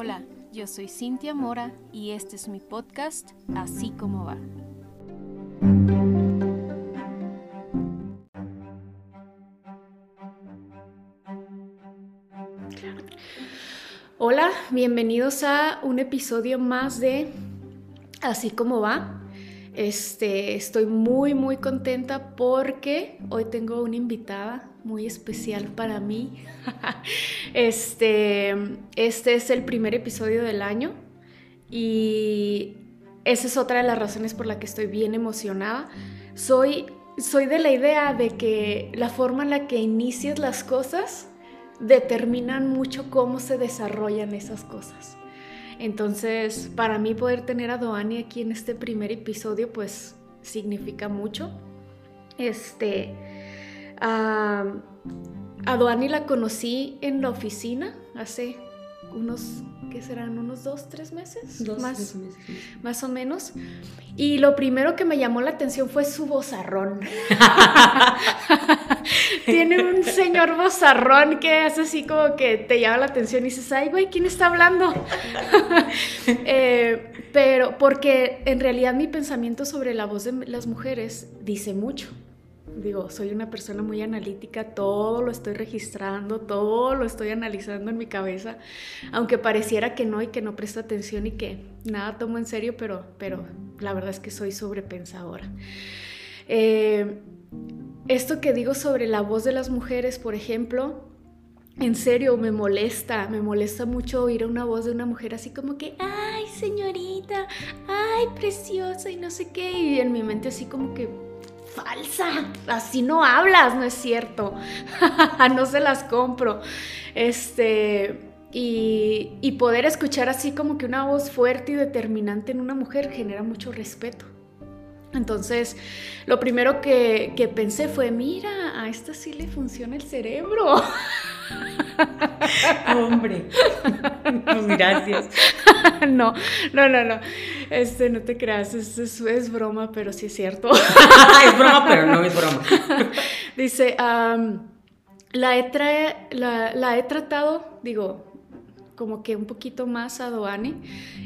Hola, yo soy Cintia Mora y este es mi podcast Así como va. Hola, bienvenidos a un episodio más de Así como va. Este, estoy muy muy contenta porque hoy tengo una invitada muy especial para mí. este, este es el primer episodio del año y esa es otra de las razones por la que estoy bien emocionada. Soy, soy de la idea de que la forma en la que inicias las cosas determinan mucho cómo se desarrollan esas cosas. Entonces, para mí poder tener a Doani aquí en este primer episodio, pues significa mucho. Este, a Doani la conocí en la oficina hace unos, ¿qué serán? ¿Unos dos, tres meses? Dos, más, tres meses. más o menos. Y lo primero que me llamó la atención fue su vozarrón. Tiene un señor vozarrón que es así como que te llama la atención y dices, ay, güey, ¿quién está hablando? Eh, pero porque en realidad mi pensamiento sobre la voz de las mujeres dice mucho. Digo, soy una persona muy analítica, todo lo estoy registrando, todo lo estoy analizando en mi cabeza, aunque pareciera que no y que no presto atención y que nada tomo en serio, pero, pero la verdad es que soy sobrepensadora. Eh, esto que digo sobre la voz de las mujeres, por ejemplo, en serio me molesta, me molesta mucho oír una voz de una mujer así como que, ay señorita, ay preciosa y no sé qué, y en mi mente así como que, falsa, así no hablas, no es cierto, no se las compro. Este, y, y poder escuchar así como que una voz fuerte y determinante en una mujer genera mucho respeto. Entonces, lo primero que, que, pensé fue, mira, a esta sí le funciona el cerebro. Hombre, pues gracias. no, no, no, no. Este, no te creas, es, es, es broma, pero sí es cierto. es broma, pero no es broma. Dice, um, la, he tra la, la he tratado, digo, como que un poquito más a Doane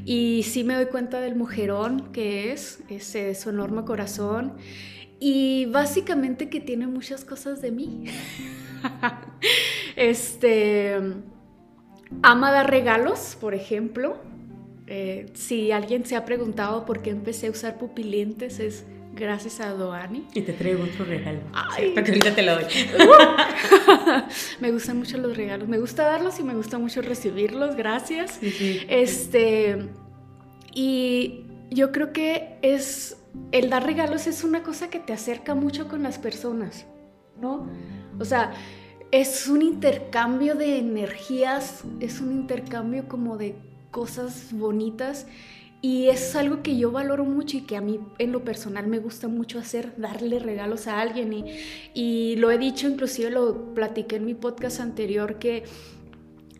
y sí me doy cuenta del mujerón que es, ese su enorme corazón y básicamente que tiene muchas cosas de mí. este ama dar regalos, por ejemplo. Eh, si alguien se ha preguntado por qué empecé a usar pupilentes, es gracias a Doani. Y te traigo otro regalo. Ay. Porque ahorita te lo doy. me gustan mucho los regalos. Me gusta darlos y me gusta mucho recibirlos. Gracias. Sí, sí. Este. Y yo creo que es. El dar regalos es una cosa que te acerca mucho con las personas, ¿no? O sea, es un intercambio de energías, es un intercambio como de cosas bonitas y es algo que yo valoro mucho y que a mí en lo personal me gusta mucho hacer, darle regalos a alguien. Y, y lo he dicho, inclusive lo platiqué en mi podcast anterior, que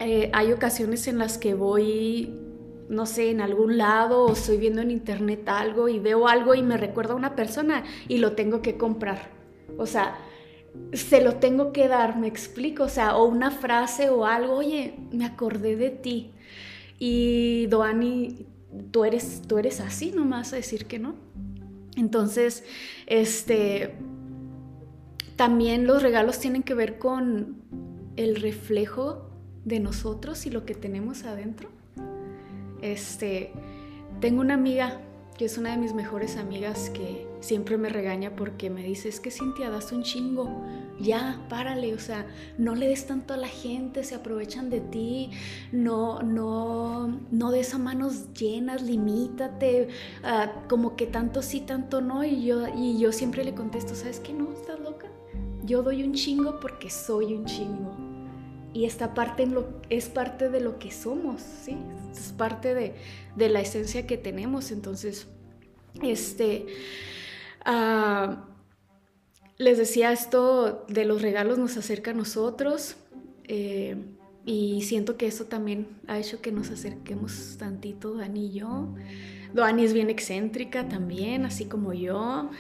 eh, hay ocasiones en las que voy, no sé, en algún lado o estoy viendo en internet algo y veo algo y me recuerda a una persona y lo tengo que comprar. O sea, se lo tengo que dar, me explico, o sea, o una frase o algo, oye, me acordé de ti. Y Doani tú eres, tú eres así, no a decir que no. Entonces, este, también los regalos tienen que ver con el reflejo de nosotros y lo que tenemos adentro. Este, tengo una amiga que es una de mis mejores amigas que siempre me regaña porque me dice, es que Cintia, das un chingo, ya, párale, o sea, no le des tanto a la gente, se aprovechan de ti, no, no, no des a manos llenas, limítate, uh, como que tanto sí, tanto no, y yo, y yo siempre le contesto, ¿sabes qué? No, estás loca, yo doy un chingo porque soy un chingo. Y esta parte es parte de lo que somos, ¿sí? Es parte de, de la esencia que tenemos. Entonces, este, uh, les decía esto de los regalos nos acerca a nosotros eh, y siento que eso también ha hecho que nos acerquemos tantito Dani y yo. Dani es bien excéntrica también, así como yo.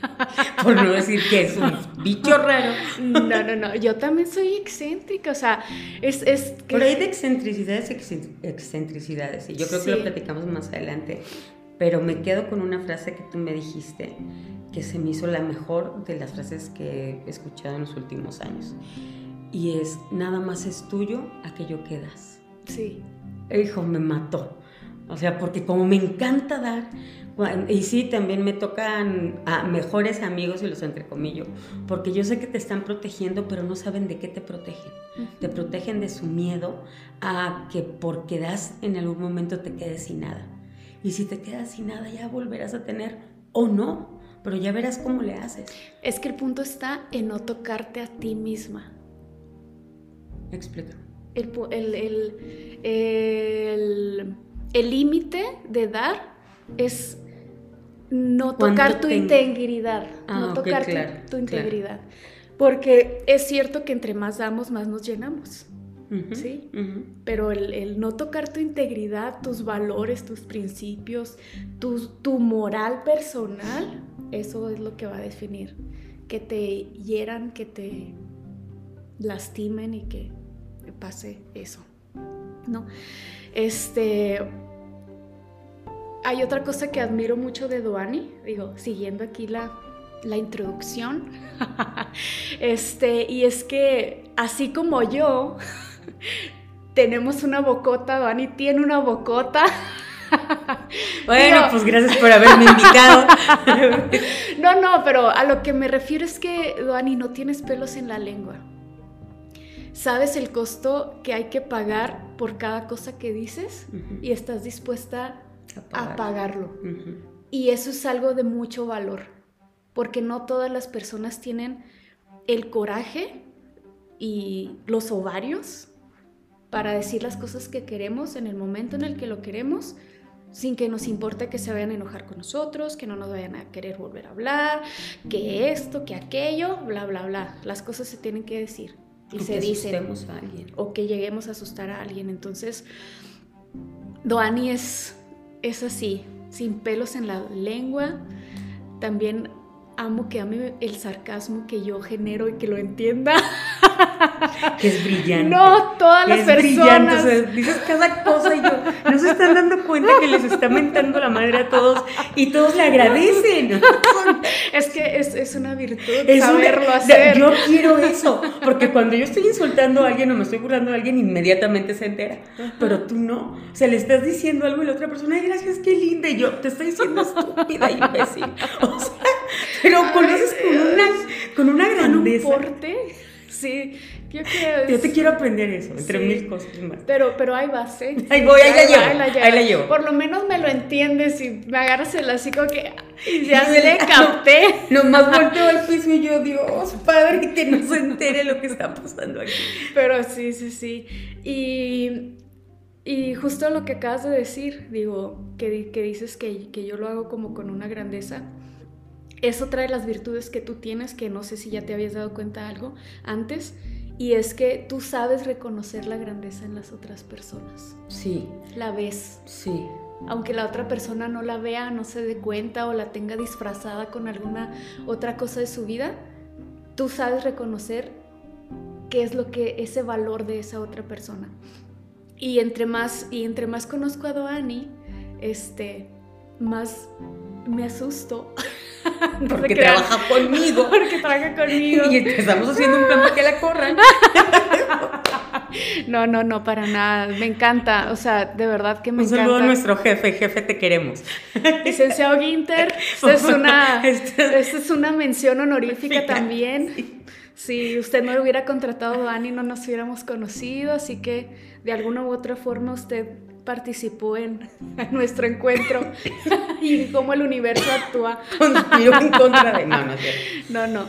Por no decir que es un bicho raro. No, no, no. Yo también soy excéntrica. O sea, es. es que... Pero hay de excentricidades, excentricidades. Y yo creo que lo platicamos más adelante. Pero me quedo con una frase que tú me dijiste que se me hizo la mejor de las frases que he escuchado en los últimos años. Y es: nada más es tuyo aquello que das. Sí. Hijo, me mató. O sea, porque como me encanta dar, y sí, también me tocan a mejores amigos y los entrecomillo, porque yo sé que te están protegiendo, pero no saben de qué te protegen. Te protegen de su miedo a que porque das en algún momento te quedes sin nada. Y si te quedas sin nada, ya volverás a tener o no, pero ya verás cómo le haces. Es que el punto está en no tocarte a ti misma. Explica. El, el, el límite de dar es no tocar tu integridad, no ah, tocar tu, integridad. Porque es cierto que entre más damos, más nos llenamos. ¿Sí? Pero el, no tocar tu integridad, tus valores, tus principios, tu, tu moral personal, eso es lo que va a definir. Que te hieran, que te lastimen y que pase eso. ¿No? Este hay otra cosa que admiro mucho de Doani, digo, siguiendo aquí la, introducción, este, y es que así como yo, tenemos una bocota, Doani tiene una bocota. Bueno, pues gracias por haberme invitado. no, no, pero a lo que me refiero es que, Doani, no tienes pelos en la lengua. Sabes el costo que hay que pagar por cada cosa que dices y estás dispuesta a pagarlo. Y eso es algo de mucho valor, porque no todas las personas tienen el coraje y los ovarios para decir las cosas que queremos en el momento en el que lo queremos, sin que nos importe que se vayan a enojar con nosotros, que no nos vayan a querer volver a hablar, que esto, que aquello, bla, bla, bla. Las cosas se tienen que decir y se dicen. A alguien. O que lleguemos a asustar a alguien. Entonces, Doani es es así, sin pelos en la lengua. También amo que ame el sarcasmo que yo genero y que lo entienda. Que es brillante. No, todas las personas. dices cada cosa y yo, no se están dando cuenta que les está mentando la madre a todos y todos le agradecen. Es que es, una virtud saberlo hacer. Yo quiero eso, porque cuando yo estoy insultando a alguien o me estoy burlando a alguien, inmediatamente se entera. Pero tú no. O sea, le estás diciendo algo y la otra persona, ay, gracias, qué linda. Y yo, te estoy diciendo estúpida, imbécil. O sea, pero conoces con una, con una grandeza. un porte. Sí, yo, yo te quiero aprender eso, entre mil cosas más. Pero, pero ahí vas, ¿eh? Ahí voy, ahí, la llevo, ahí, la llevo. Por lo menos me lo entiendes y me agarras el así como que ya se le capté. Nomás volteo al piso y yo, Dios, padre, que no se entere lo que está pasando aquí. Pero sí, sí, sí. Y, y justo lo que acabas de decir, digo, que, que dices que, que yo lo hago como con una grandeza eso trae las virtudes que tú tienes, que no sé si ya te habías dado cuenta algo antes, y es que tú sabes reconocer la grandeza en las otras personas. Sí. La ves. Sí. Aunque la otra persona no la vea, no se dé cuenta o la tenga disfrazada con alguna otra cosa de su vida, tú sabes reconocer qué es lo que ese valor de esa otra persona. Y entre más y entre más conozco a Doani, este más me asusto. Porque trabaja conmigo. Porque trabaja conmigo. Y estamos haciendo un plan para que la corran. No, no, no, para nada. Me encanta. O sea, de verdad que me encanta. Un saludo a nuestro jefe. Jefe, te queremos. Licenciado Ginter, esta es una, esta es una mención honorífica también. Si usted no hubiera contratado a Dani, no nos hubiéramos conocido. Así que, de alguna u otra forma, usted participó en, nuestro encuentro y cómo el universo actúa. Conspiró en contra de... No, no, no,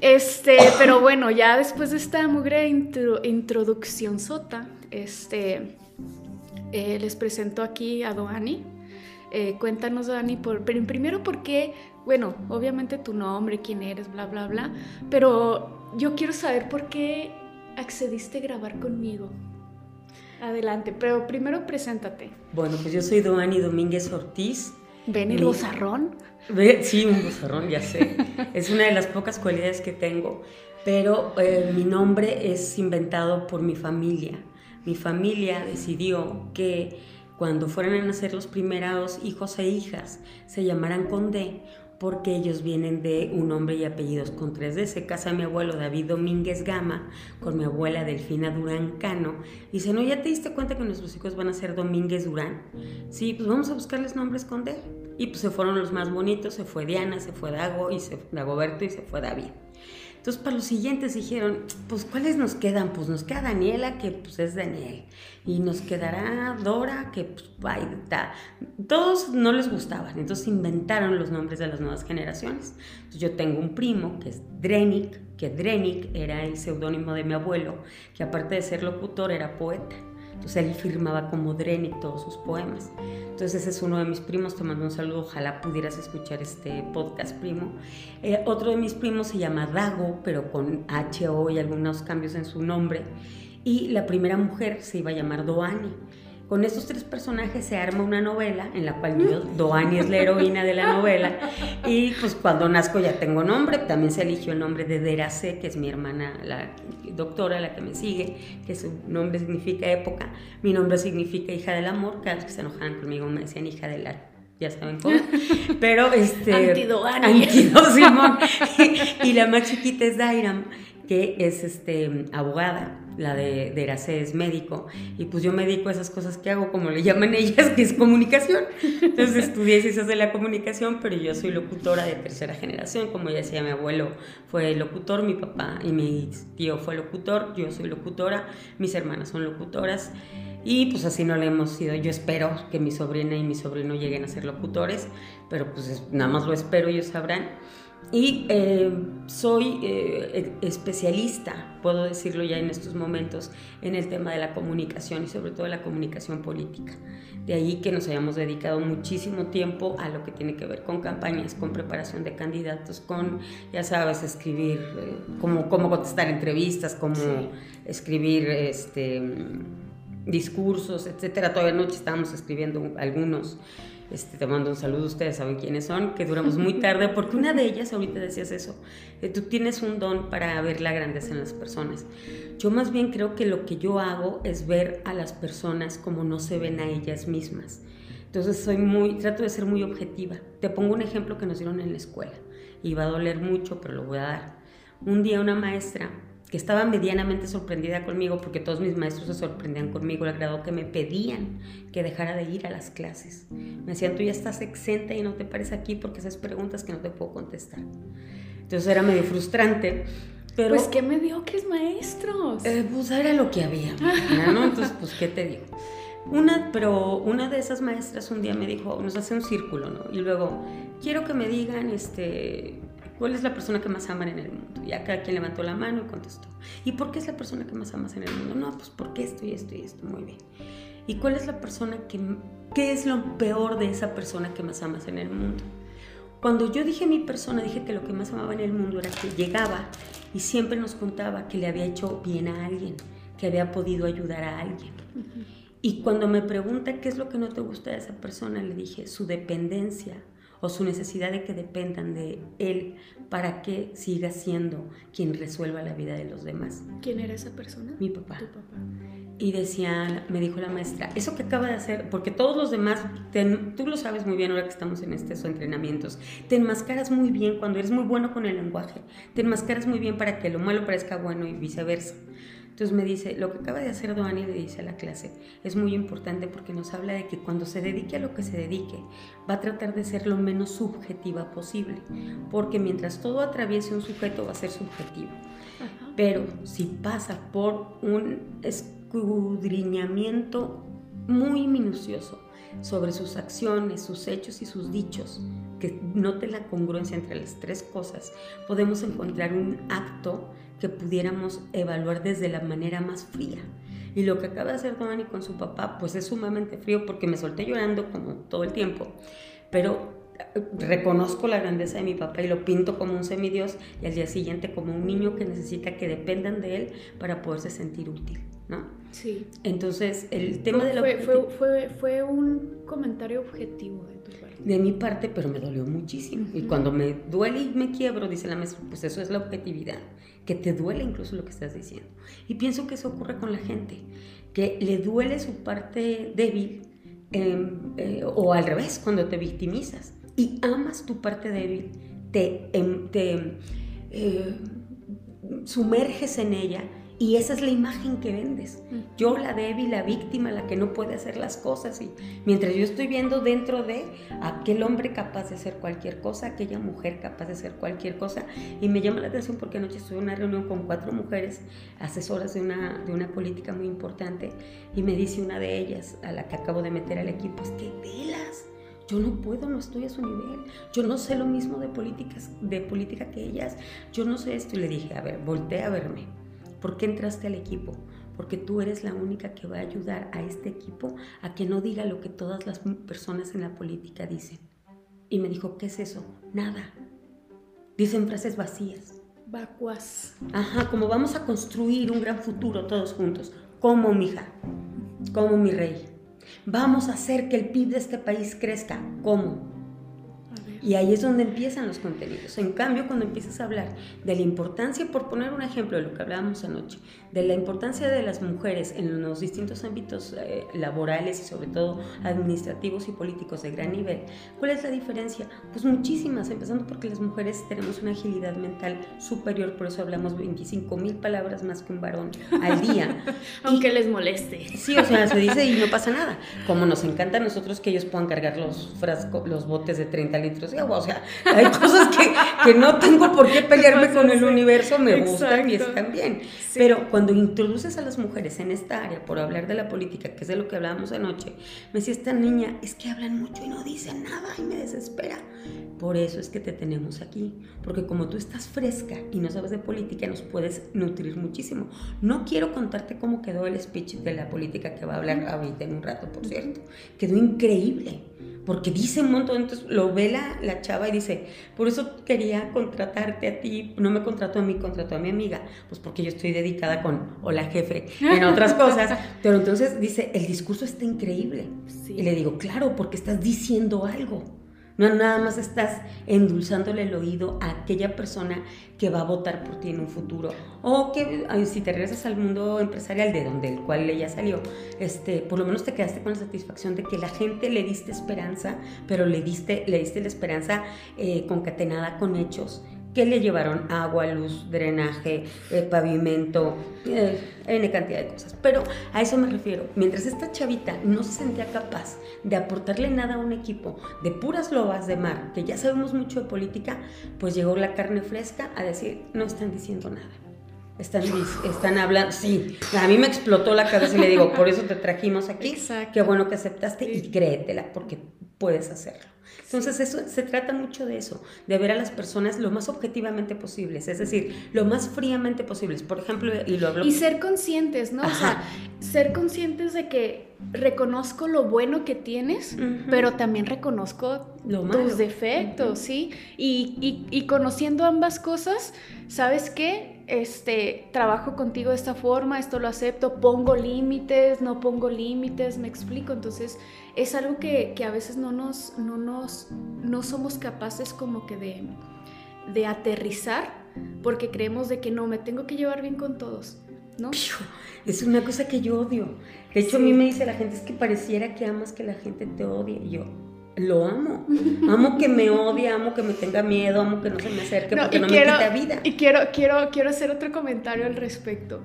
Este, pero bueno, ya después de esta mugre introducción sota, este, eh, les presento aquí a Doani. Eh, cuéntanos, Doani, por, pero primero por qué, bueno, obviamente tu nombre, quién eres, bla, bla, bla, pero yo quiero saber por qué accediste a grabar conmigo. Adelante, pero primero preséntate. Bueno, pues yo soy Doani Domínguez Ortiz. ¿Ven el bozarrón? Sí, un bozarrón, ya sé. es una de las pocas cualidades que tengo, pero eh, mi nombre es inventado por mi familia. Mi familia decidió que cuando fueran a nacer los primeros hijos e hijas se llamaran Conde porque ellos vienen de un nombre y apellidos con tres D. Se casa mi abuelo David Domínguez Gama con mi abuela Delfina Durán Cano. Dice, no, ¿ya te diste cuenta que nuestros hijos van a ser Domínguez Durán? Sí, pues vamos a buscarles nombres con D. Y pues se fueron los más bonitos, se fue Diana, se fue Dago, y se, Dagoberto y se fue David. Entonces, para los siguientes dijeron, pues, ¿cuáles nos quedan? Pues nos queda Daniela, que pues es Daniel. Y nos quedará Dora, que pues, ay, Todos no les gustaban, entonces inventaron los nombres de las nuevas generaciones. Entonces, yo tengo un primo, que es Drenik, que Drenik era el seudónimo de mi abuelo, que aparte de ser locutor, era poeta. Entonces él firmaba como Dreni todos sus poemas. Entonces ese es uno de mis primos, te mando un saludo, ojalá pudieras escuchar este podcast primo. Eh, otro de mis primos se llama Dago, pero con H-O y algunos cambios en su nombre. Y la primera mujer se iba a llamar Doani. Con estos tres personajes se arma una novela en la cual yo, Doani es la heroína de la novela y pues cuando nazco ya tengo nombre, también se eligió el nombre de Derase, que es mi hermana, la doctora, la que me sigue, que su nombre significa época, mi nombre significa hija del amor, cada vez que se enojaban conmigo me decían hija del la ya saben cómo, pero este... Antidoani. Simón. y, y la más chiquita es Dairam, que es este, abogada, la de, de es médico, y pues yo me dedico a esas cosas que hago, como le llaman ellas, que es comunicación. Entonces estudié ciencias de la comunicación, pero yo soy locutora de tercera generación, como ya decía mi abuelo fue locutor, mi papá y mi tío fue locutor, yo soy locutora, mis hermanas son locutoras, y pues así no le hemos sido. Yo espero que mi sobrina y mi sobrino lleguen a ser locutores, pero pues nada más lo espero, ellos sabrán. Y eh, soy eh, e, especialista, puedo decirlo ya en estos momentos, en el tema de la comunicación y sobre todo la comunicación política. De ahí que nos hayamos dedicado muchísimo tiempo a lo que tiene que ver con campañas, con preparación de candidatos, con, ya sabes, escribir, eh, cómo, cómo contestar entrevistas, cómo escribir este, discursos, etcétera. Todavía anoche estábamos escribiendo algunos este, te mando un saludo, ustedes saben quiénes son, que duramos muy tarde, porque una de ellas, ahorita decías eso, que tú tienes un don para ver la grandeza en las personas. Yo más bien creo que lo que yo hago es ver a las personas como no se ven a ellas mismas. Entonces soy muy, trato de ser muy objetiva. Te pongo un ejemplo que nos dieron en la escuela, y va a doler mucho, pero lo voy a dar. Un día una maestra que estaba medianamente sorprendida conmigo porque todos mis maestros se sorprendían conmigo al grado que me pedían que dejara de ir a las clases. Me decían, tú ya estás exenta y no te pares aquí porque esas preguntas que no te puedo contestar. Entonces era medio frustrante. Pero, pues qué mediocres maestros. Eh, pues era lo que había, ¿no? Entonces, pues, ¿qué te digo? Una, pero una de esas maestras un día me dijo, nos hace un círculo, ¿no? Y luego, quiero que me digan, este, ¿Cuál es la persona que más aman en el mundo? Y acá quien levantó la mano y contestó. ¿Y por qué es la persona que más amas en el mundo? No, pues porque esto y esto y esto. Muy bien. ¿Y cuál es la persona que... ¿Qué es lo peor de esa persona que más amas en el mundo? Cuando yo dije mi persona, dije que lo que más amaba en el mundo era que llegaba y siempre nos contaba que le había hecho bien a alguien, que había podido ayudar a alguien. Y cuando me pregunta qué es lo que no te gusta de esa persona, le dije su dependencia o su necesidad de que dependan de él para que siga siendo quien resuelva la vida de los demás. ¿Quién era esa persona? Mi papá. Tu papá. Y decía, me dijo la maestra, eso que acaba de hacer, porque todos los demás, tú lo sabes muy bien ahora que estamos en estos entrenamientos, te enmascaras muy bien cuando eres muy bueno con el lenguaje, te enmascaras muy bien para que lo malo parezca bueno y viceversa. Entonces me dice, lo que acaba de hacer Doani, le dice a la clase, es muy importante porque nos habla de que cuando se dedique a lo que se dedique, va a tratar de ser lo menos subjetiva posible, porque mientras todo atraviese un sujeto va a ser subjetivo. Pero si pasa por un escudriñamiento muy minucioso sobre sus acciones, sus hechos y sus dichos, que note la congruencia entre las tres cosas, podemos encontrar un acto que pudiéramos evaluar desde la manera más fría. Y lo que acaba de hacer con su papá, pues es sumamente frío porque me solté llorando como todo el tiempo. Pero eh, reconozco la grandeza de mi papá y lo pinto como un semidios y al día siguiente como un niño que necesita que dependan de él para poderse sentir útil, ¿no? Sí. Entonces, el tema de la... Fue, fue, fue, fue, un comentario objetivo de tu parte. De mi parte, pero me dolió muchísimo. Y cuando me duele y me quiebro, dice la maestra, pues eso es la objetividad, que te duele incluso lo que estás diciendo. Y pienso que eso ocurre con la gente, que le duele su parte débil em, eh, o al revés, cuando te victimizas y amas tu parte débil, te, em, te eh, sumerges en ella y esa es la imagen que vendes. Yo, la débil, la víctima, la que no puede hacer las cosas. Y mientras yo estoy viendo dentro de aquel hombre capaz de hacer cualquier cosa, aquella mujer capaz de hacer cualquier cosa. Y me llama la atención porque anoche estuve en una reunión con cuatro mujeres asesoras de una, de una política muy importante. Y me dice una de ellas, a la que acabo de meter al equipo, es que velas. Yo no puedo, no estoy a su nivel. Yo no sé lo mismo de políticas, de política que ellas. Yo no sé esto. Y le dije, a ver, voltea a verme ¿Por qué entraste al equipo? Porque tú eres la única que va a ayudar a este equipo a que no diga lo que todas las personas en la política dicen. Y me dijo, ¿qué es eso? Nada. Dicen frases vacías. Vacuas. Ajá, como vamos a construir un gran futuro todos juntos. Como mi hija, como mi rey. Vamos a hacer que el PIB de este país crezca. ¿Cómo? Y ahí es donde empiezan los contenidos. En cambio, cuando empiezas a hablar de la importancia, por poner un ejemplo de lo que hablábamos anoche, de la importancia de las mujeres en los distintos ámbitos eh, laborales y sobre todo administrativos y políticos de gran nivel, ¿cuál es la diferencia? Pues muchísimas, empezando porque las mujeres tenemos una agilidad mental superior, por eso hablamos 25 mil palabras más que un varón al día. Aunque les moleste. Sí, o sea, se dice y no pasa nada. Como nos encanta a nosotros que ellos puedan cargar los frascos, los botes de 30 litros o sea, hay cosas que, no tengo por qué pelearme con el universo, me gustan y están bien. Pero cuando introduces a las mujeres en esta área, por hablar de la política, que es de lo que hablábamos anoche, me decía esta niña, es que hablan mucho y no dicen nada y me desespera. Por eso es que te tenemos aquí, porque como tú estás fresca y no sabes de política, nos puedes nutrir muchísimo. No quiero contarte cómo quedó el speech de la política que va a hablar ahorita en un rato, por cierto. Quedó increíble porque dice un montón, entonces lo ve la, la, chava y dice, por eso quería contratarte a ti, no me contrató a mí, contrató a mi amiga, pues porque yo estoy dedicada con hola jefe en otras cosas, pero entonces dice, el discurso está increíble. Y le digo, claro, porque estás diciendo algo. No nada más estás endulzándole el oído a aquella persona que va a votar por ti en un futuro. O que si te regresas al mundo empresarial de donde el cual ella salió, este, por lo menos te quedaste con la satisfacción de que la gente le diste esperanza, pero le diste, le diste la esperanza eh, concatenada con hechos que le llevaron agua, luz, drenaje, eh, pavimento, eh, N cantidad de cosas. Pero a eso me refiero. Mientras esta chavita no se sentía capaz de aportarle nada a un equipo de puras lobas de mar, que ya sabemos mucho de política, pues llegó la carne fresca a decir, no están diciendo nada. Están, están hablando, sí, a mí me explotó la cabeza y le digo, por eso te trajimos aquí, Exacto. qué bueno que aceptaste y créetela, porque puedes hacerlo. Entonces, eso, se trata mucho de eso, de ver a las personas lo más objetivamente posibles, es decir, lo más fríamente posibles. Por ejemplo, y lo hablo... Y ser conscientes, ¿no? O sea, ser conscientes de que reconozco lo bueno que tienes, pero también reconozco tus defectos, ¿sí? Y, y, conociendo ambas cosas, ¿sabes qué? Este, trabajo contigo de esta forma, esto lo acepto, pongo límites, no pongo límites, me explico. Entonces, es algo que, a veces no nos, no nos, no somos capaces como que de, de aterrizar, porque creemos de que no, me tengo que llevar bien con todos. ¿No? Es una cosa que yo odio. De hecho, a mí me dice la gente, es que pareciera que amas que la gente te odie. Y yo, lo amo. Amo que me odie, amo que me tenga miedo, amo que no se me acerque porque no me quita vida. Y quiero, quiero, quiero hacer otro comentario al respecto,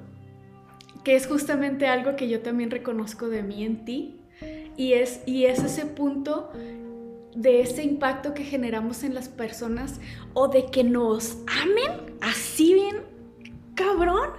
que es justamente algo que yo también reconozco de mí en ti, y es, y es ese punto de ese impacto que generamos en las personas o de que nos amen así bien cabrón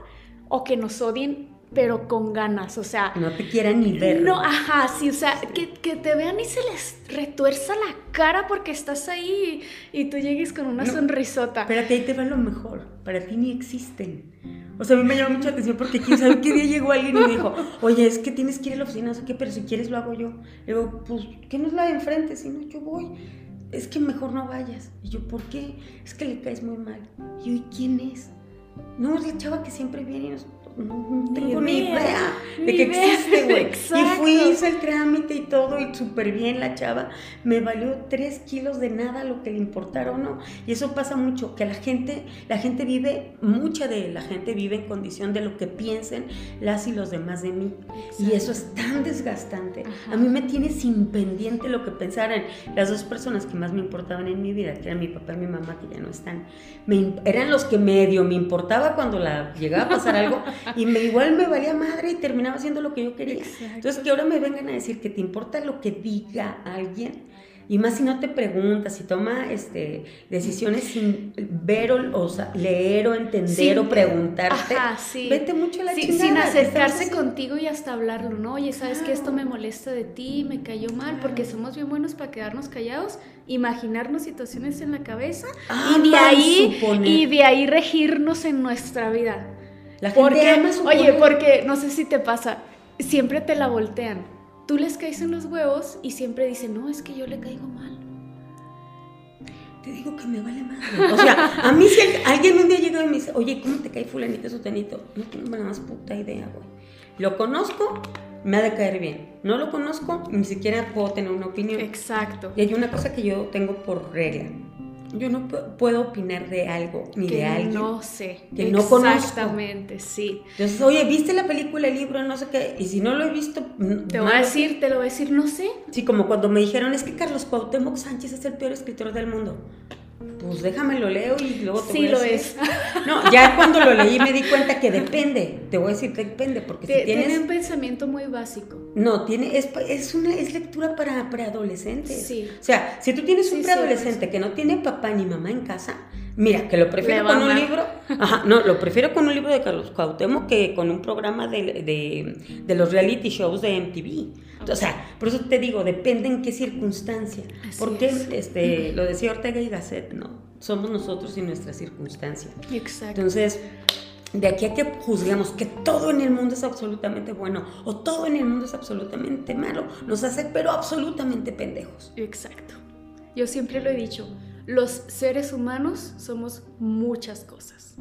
o que nos odien pero con ganas, o sea... No te quieran ni ver. No, ajá, sí, o sea, que, te vean y se les retuerza la cara porque estás ahí y, tú llegues con una sonrisota. Espérate, ahí te va lo mejor, para ti ni existen. O sea, a mí me llama mucha atención porque quién sabe qué día llegó alguien y me dijo, oye, es que tienes que ir a la oficina, no qué, pero si quieres lo hago yo. Le digo, pues, ¿qué no es la de enfrente? Si no, yo voy. Es que mejor no vayas. Y yo, ¿por qué? Es que le caes muy mal. Y yo, ¿y quién es? No, es la chava que siempre viene y nos no tengo ni idea, de que existe, güey. Y fui, hice el trámite y todo, y súper bien la chava. Me valió tres kilos de nada lo que le importara o no. Y eso pasa mucho, que la gente, la gente vive, mucha de la gente vive en condición de lo que piensen las y los demás de mí. Y eso es tan desgastante. A mí me tiene sin pendiente lo que pensaran las dos personas que más me importaban en mi vida, que eran mi papá y mi mamá, que ya no están. Me, eran los que medio me importaba cuando la llegaba a pasar algo y me, igual me valía madre y terminaba haciendo lo que yo quería. Entonces, que ahora me vengan a decir que te importa lo que diga alguien, y más si no te preguntas, si toma este, decisiones sin ver o, leer o entender o preguntarte, vete mucho a la chingada, Sin acercarse contigo y hasta hablarlo, ¿no? Oye, ¿sabes que esto me molesta de ti? Me cayó mal, porque somos bien buenos para quedarnos callados, imaginarnos situaciones en la cabeza ah, y, de ahí, y de ahí regirnos en nuestra vida. La porque, Oye, porque no sé si te pasa, siempre te la voltean. Tú les caes en los huevos y siempre dicen, no, es que yo le caigo mal. Te digo que me vale madre. O sea, a mí si alguien un día llega y me dice, oye, ¿cómo te cae fulanito sutanito? No tengo la más puta idea, güey. Lo conozco, me ha de caer bien. No lo conozco, ni siquiera puedo tener una opinión. Exacto. Y hay una cosa que yo tengo por regla yo no puedo opinar de algo ni de alguien. No sé. Que no conozco. Exactamente, sí. Entonces, oye, ¿viste la película, el libro, no sé qué? Y si no lo he visto. Te voy a decir, te lo voy a decir, no sé. Sí, como cuando me dijeron, es que Carlos Cuauhtémoc Sánchez es el peor escritor del mundo pues déjame lo leo y luego te sí voy a lo es. No, ya cuando lo leí me di cuenta que depende. Te voy a decir que depende porque si tienes tiene un pensamiento muy básico. No, tiene es, es una es lectura para preadolescentes. Sí. O sea, si tú tienes un preadolescente que no tiene papá ni mamá en casa, mira, que lo prefiero con un libro. Ajá, no, lo prefiero con un libro de Carlos Cuauhtémoc que con un programa de, de, de los reality shows de MTV. O sea, por eso te digo, depende en qué circunstancia. porque este, lo decía Ortega y Gasset, ¿no? Somos nosotros y nuestra circunstancia. Exacto. Entonces, de aquí a que juzguemos que todo en el mundo es absolutamente bueno o todo en el mundo es absolutamente malo, nos hace pero absolutamente pendejos. Exacto. Yo siempre lo he dicho, los seres humanos somos muchas cosas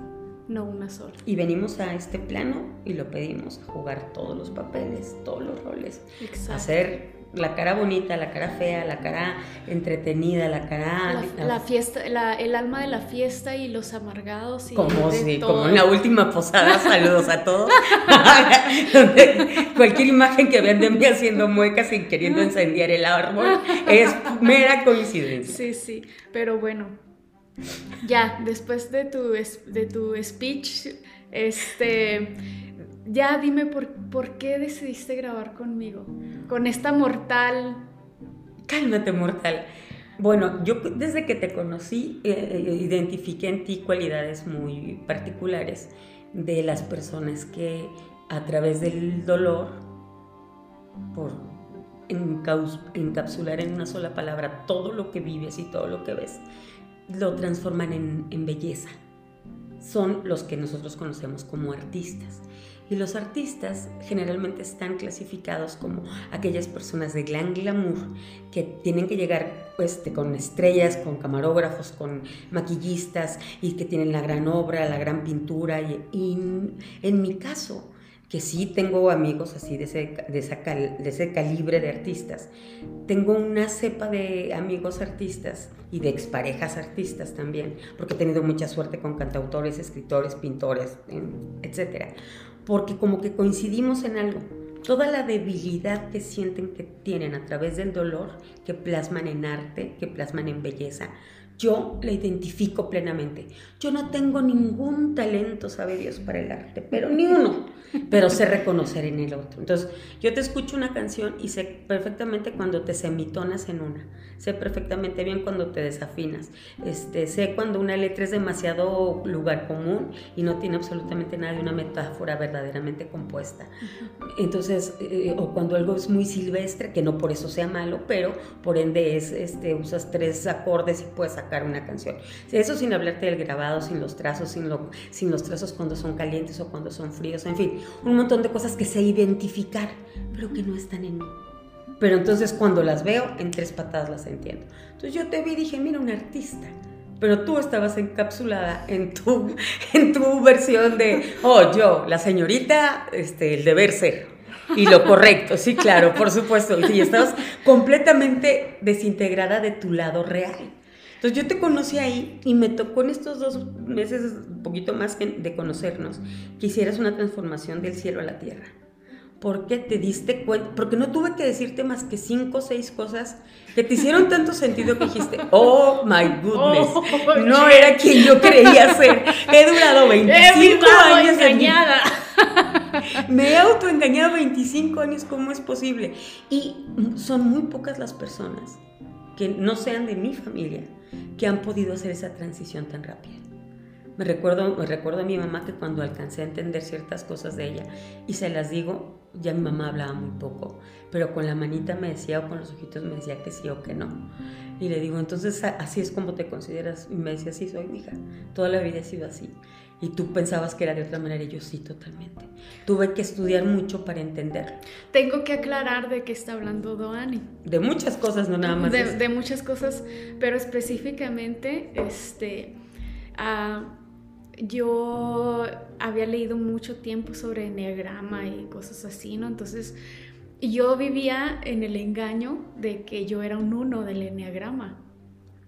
no una sola. Y venimos a este plano y lo pedimos, a jugar todos los papeles, todos los roles, Exacto. hacer la cara bonita, la cara fea, la cara entretenida, la cara... La, fiesta, el alma de la fiesta y los amargados. Y como, sí, como en la última posada, saludos a todos. cualquier imagen que vean de mí haciendo muecas y queriendo encender el árbol es mera coincidencia. Sí, sí, pero bueno, ya, después de tu, de tu speech, este, ya dime por, qué decidiste grabar conmigo, con esta mortal. Cálmate, mortal. Bueno, yo desde que te conocí eh, eh, identifiqué en ti cualidades muy particulares de las personas que a través del dolor, por encapsular en una sola palabra todo lo que vives y todo lo que ves, lo transforman en, belleza. Son los que nosotros conocemos como artistas. Y los artistas generalmente están clasificados como aquellas personas de gran glamour que tienen que llegar pues, con estrellas, con camarógrafos, con maquillistas y que tienen la gran obra, la gran pintura. y en mi caso, que sí tengo amigos así de ese, de, ese calibre de artistas. Tengo una cepa de amigos artistas y de exparejas artistas también, porque he tenido mucha suerte con cantautores, escritores, pintores, etc. Porque como que coincidimos en algo. Toda la debilidad que sienten que tienen a través del dolor, que plasman en arte, que plasman en belleza, yo la identifico plenamente. Yo no tengo ningún talento, sabe Dios, para el arte, pero ni uno, pero sé reconocer en el otro. Entonces, yo te escucho una canción y sé perfectamente cuando te semitonas en una, sé perfectamente bien cuando te desafinas, este, sé cuando una letra es demasiado lugar común y no tiene absolutamente nada de una metáfora verdaderamente compuesta. Entonces, eh, o cuando algo es muy silvestre, que no por eso sea malo, pero por ende es, este, usas tres acordes y puedes sacar una canción. Eso sin hablarte del grabado, sin los trazos, sin, lo, sin los trazos cuando son calientes o cuando son fríos, en fin, un montón de cosas que sé identificar, pero que no están en mí. Pero entonces cuando las veo, en tres patadas las entiendo. Entonces yo te vi y dije, mira, un artista. pero tú estabas encapsulada en tu, en tu versión de, oh, yo, la señorita, este, el deber ser. Y lo correcto, sí, claro, por supuesto. Y estabas completamente desintegrada de tu lado real. Entonces yo te conocí ahí y me tocó en estos dos meses, un poquito más de conocernos, que hicieras una transformación del cielo a la tierra. ¿Por qué te diste cuenta? Porque no tuve que decirte más que cinco o seis cosas que te hicieron tanto sentido que dijiste, oh my goodness, oh, no era quien yo creía ser. He durado 25 años engañada. Me he autoengañado 25 años, ¿cómo es posible? Y son muy pocas las personas que no sean de mi familia que han podido hacer esa transición tan rápida. Me recuerdo, me recuerdo a mi mamá que cuando alcancé a entender ciertas cosas de ella y se las digo, ya mi mamá hablaba muy poco, pero con la manita me decía o con los ojitos me decía que sí o que no. Y le digo, entonces así es como te consideras. Y me decía, sí, soy mi hija. Toda la vida he sido así. Y tú pensabas que era de otra manera y yo sí, totalmente. Tuve que estudiar mucho para entender. Tengo que aclarar de qué está hablando Doani. De muchas cosas, no nada más. De, de muchas cosas, pero específicamente, este... Uh, yo había leído mucho tiempo sobre enneagrama y cosas así, ¿no? Entonces yo vivía en el engaño de que yo era un uno del enneagrama.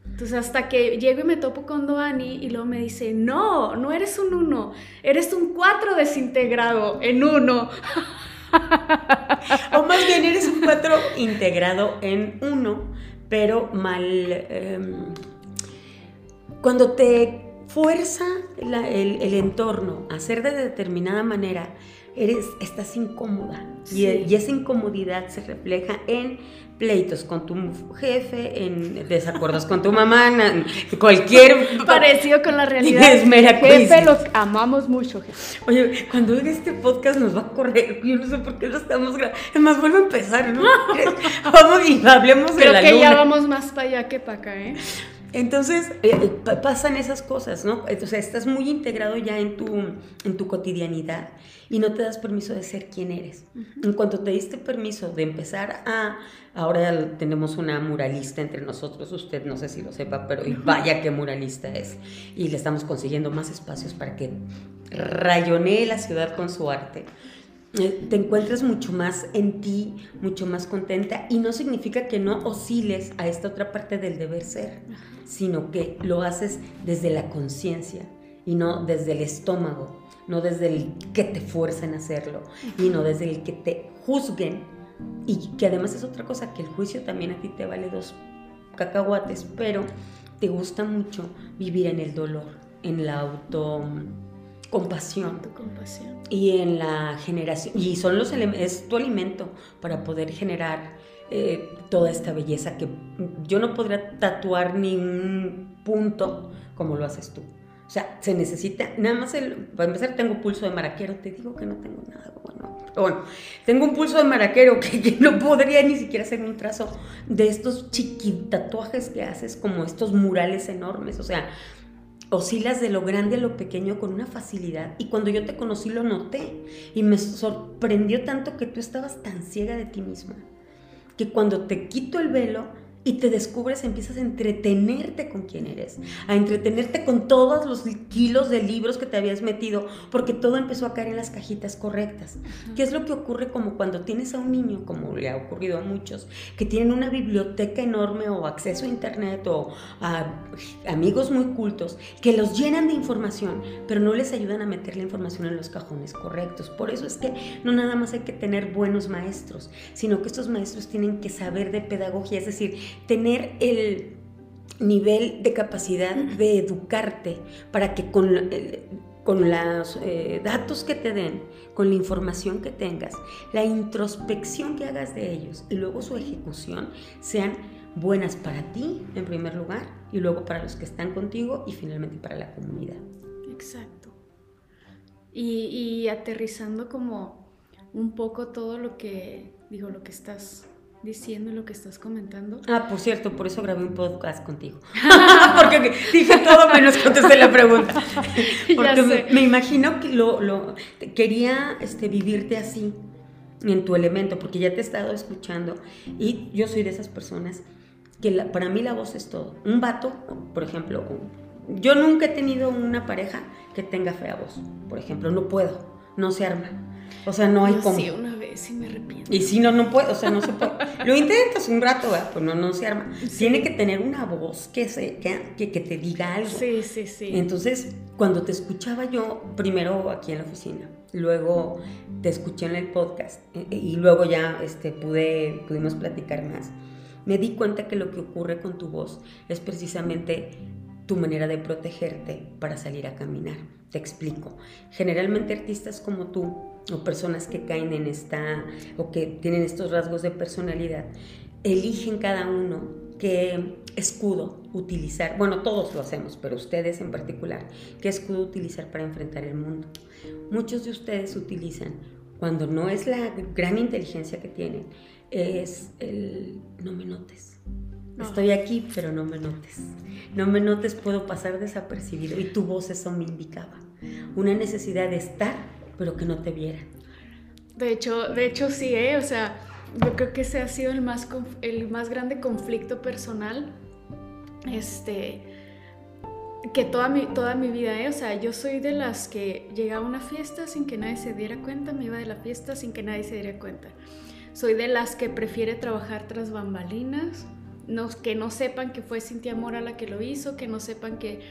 Entonces hasta que llego y me topo con Doani y luego me dice, no, no eres un uno, eres un cuatro desintegrado en uno. o más bien eres un cuatro integrado en uno, pero mal... Em, cuando te fuerza el, entorno a hacer de determinada manera, eres, estás incómoda. Y, esa incomodidad se refleja en pleitos con tu jefe, en desacuerdos con tu mamá, en cualquier... Parecido con la realidad. jefe, los amamos mucho, jefe. Oye, cuando oiga este podcast nos va a correr, yo no sé por qué lo estamos grabando. Es más, vuelve a empezar, ¿no? vamos y hablemos de la que ya vamos más para allá que para acá, ¿eh? Entonces eh, pasan esas cosas, ¿no? O sea, estás muy integrado ya en tu, en tu cotidianidad y no te das permiso de ser quien eres. En cuanto te diste permiso de empezar a, ahora tenemos una muralista entre nosotros, usted no sé si lo sepa, pero vaya qué muralista es. Y le estamos consiguiendo más espacios para que rayonee la ciudad con su arte. Eh, te encuentres mucho más en ti, mucho más contenta y no significa que no osciles a esta otra parte del deber ser, sino que lo haces desde la conciencia y no desde el estómago, no desde el que te fuerzan a hacerlo y no desde el que te juzguen y que además es otra cosa, que el juicio también a ti te vale dos cacahuates, pero te gusta mucho vivir en el dolor, en la auto compasión. compasión. Y en la generación, y son los es tu alimento para poder generar eh, toda esta belleza que yo no podría tatuar ni un punto como lo haces tú. O sea, se necesita, nada más, el, para empezar tengo pulso de maraquero, te digo que no tengo nada bueno. tengo un pulso de maraquero que, que, no podría ni siquiera hacer un trazo de estos chiquitatuajes que haces, como estos murales enormes. O sea, oscilas de lo grande a lo pequeño con una facilidad. Y cuando yo te conocí lo noté y me sorprendió tanto que tú estabas tan ciega de ti misma, que cuando te quito el velo, y te descubres, empiezas a entretenerte con quién eres, a entretenerte con todos los kilos de libros que te habías metido, porque todo empezó a caer en las cajitas correctas. ¿Qué es lo que ocurre como cuando tienes a un niño, como le ha ocurrido a muchos, que tienen una biblioteca enorme o acceso a internet o a amigos muy cultos, que los llenan de información, pero no les ayudan a meter la información en los cajones correctos? Por eso es que no nada más hay que tener buenos maestros, sino que estos maestros tienen que saber de pedagogía, es decir, tener el nivel de capacidad de educarte para que con, eh, con los eh, datos que te den, con la información que tengas, la introspección que hagas de ellos y luego su ejecución sean buenas para ti en primer lugar y luego para los que están contigo y finalmente para la comunidad. Exacto. Y, y aterrizando como un poco todo lo que, digo, lo que estás diciendo lo que estás comentando. Ah, por cierto, por eso grabé un podcast contigo. Porque dije todo menos contesté la pregunta. Porque me, imagino que lo, lo quería este, vivirte así, en tu elemento, porque ya te he estado escuchando y yo soy de esas personas que para mí la voz es todo. Un vato, por ejemplo, yo nunca he tenido una pareja que tenga fea voz, por ejemplo, no puedo, no se arma. O sea, no hay como. Sí, una me arrepiento. Y si no, no puedo, o sea, no se puede. Lo intentas un rato, pues no, no se arma. Tiene que tener una voz que, se, que, que, te diga algo. Sí, sí, sí. Entonces, cuando te escuchaba yo, primero aquí en la oficina, luego te escuché en el podcast y luego ya este, pude, pudimos platicar más, me di cuenta que lo que ocurre con tu voz es precisamente tu manera de protegerte para salir a caminar. Te explico. Generalmente artistas como tú o personas que caen en esta o que tienen estos rasgos de personalidad eligen cada uno qué escudo utilizar. Bueno, todos lo hacemos, pero ustedes en particular, qué escudo utilizar para enfrentar el mundo. Muchos de ustedes utilizan cuando no es la gran inteligencia que tienen, es el no me notes. Estoy aquí, pero no me notes. No me notes, puedo pasar desapercibido. Y tu voz eso me indicaba. Una necesidad de estar, pero que no te vieran. De hecho, de hecho sí, ¿eh? O sea, yo creo que ese ha sido el más, el más grande conflicto personal. Este que toda mi, toda mi vida, ¿eh? o sea, yo soy de las que llegaba a una fiesta sin que nadie se diera cuenta, me iba de la fiesta sin que nadie se diera cuenta. Soy de las que prefiere trabajar tras bambalinas, que no sepan que fue Cintia Mora la que lo hizo, que no sepan que,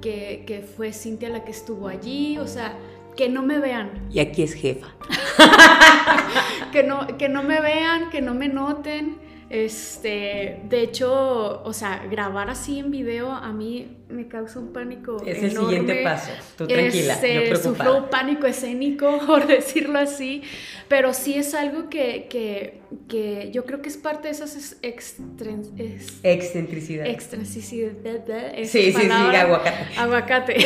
que, fue Cintia la que estuvo allí, o sea, que no me vean. Y aquí es jefa. que, no, que no me vean, que no me noten. Este, de hecho, o sea, grabar así en video a mí me causa un pánico. Es el siguiente paso. Tú tranquila, este, no Sufro un pánico escénico, por decirlo así. Pero sí es algo que, que, que yo creo que es parte de esas excentricidades. Excentricidades. Sí, sí, sí, aguacate. Aguacate.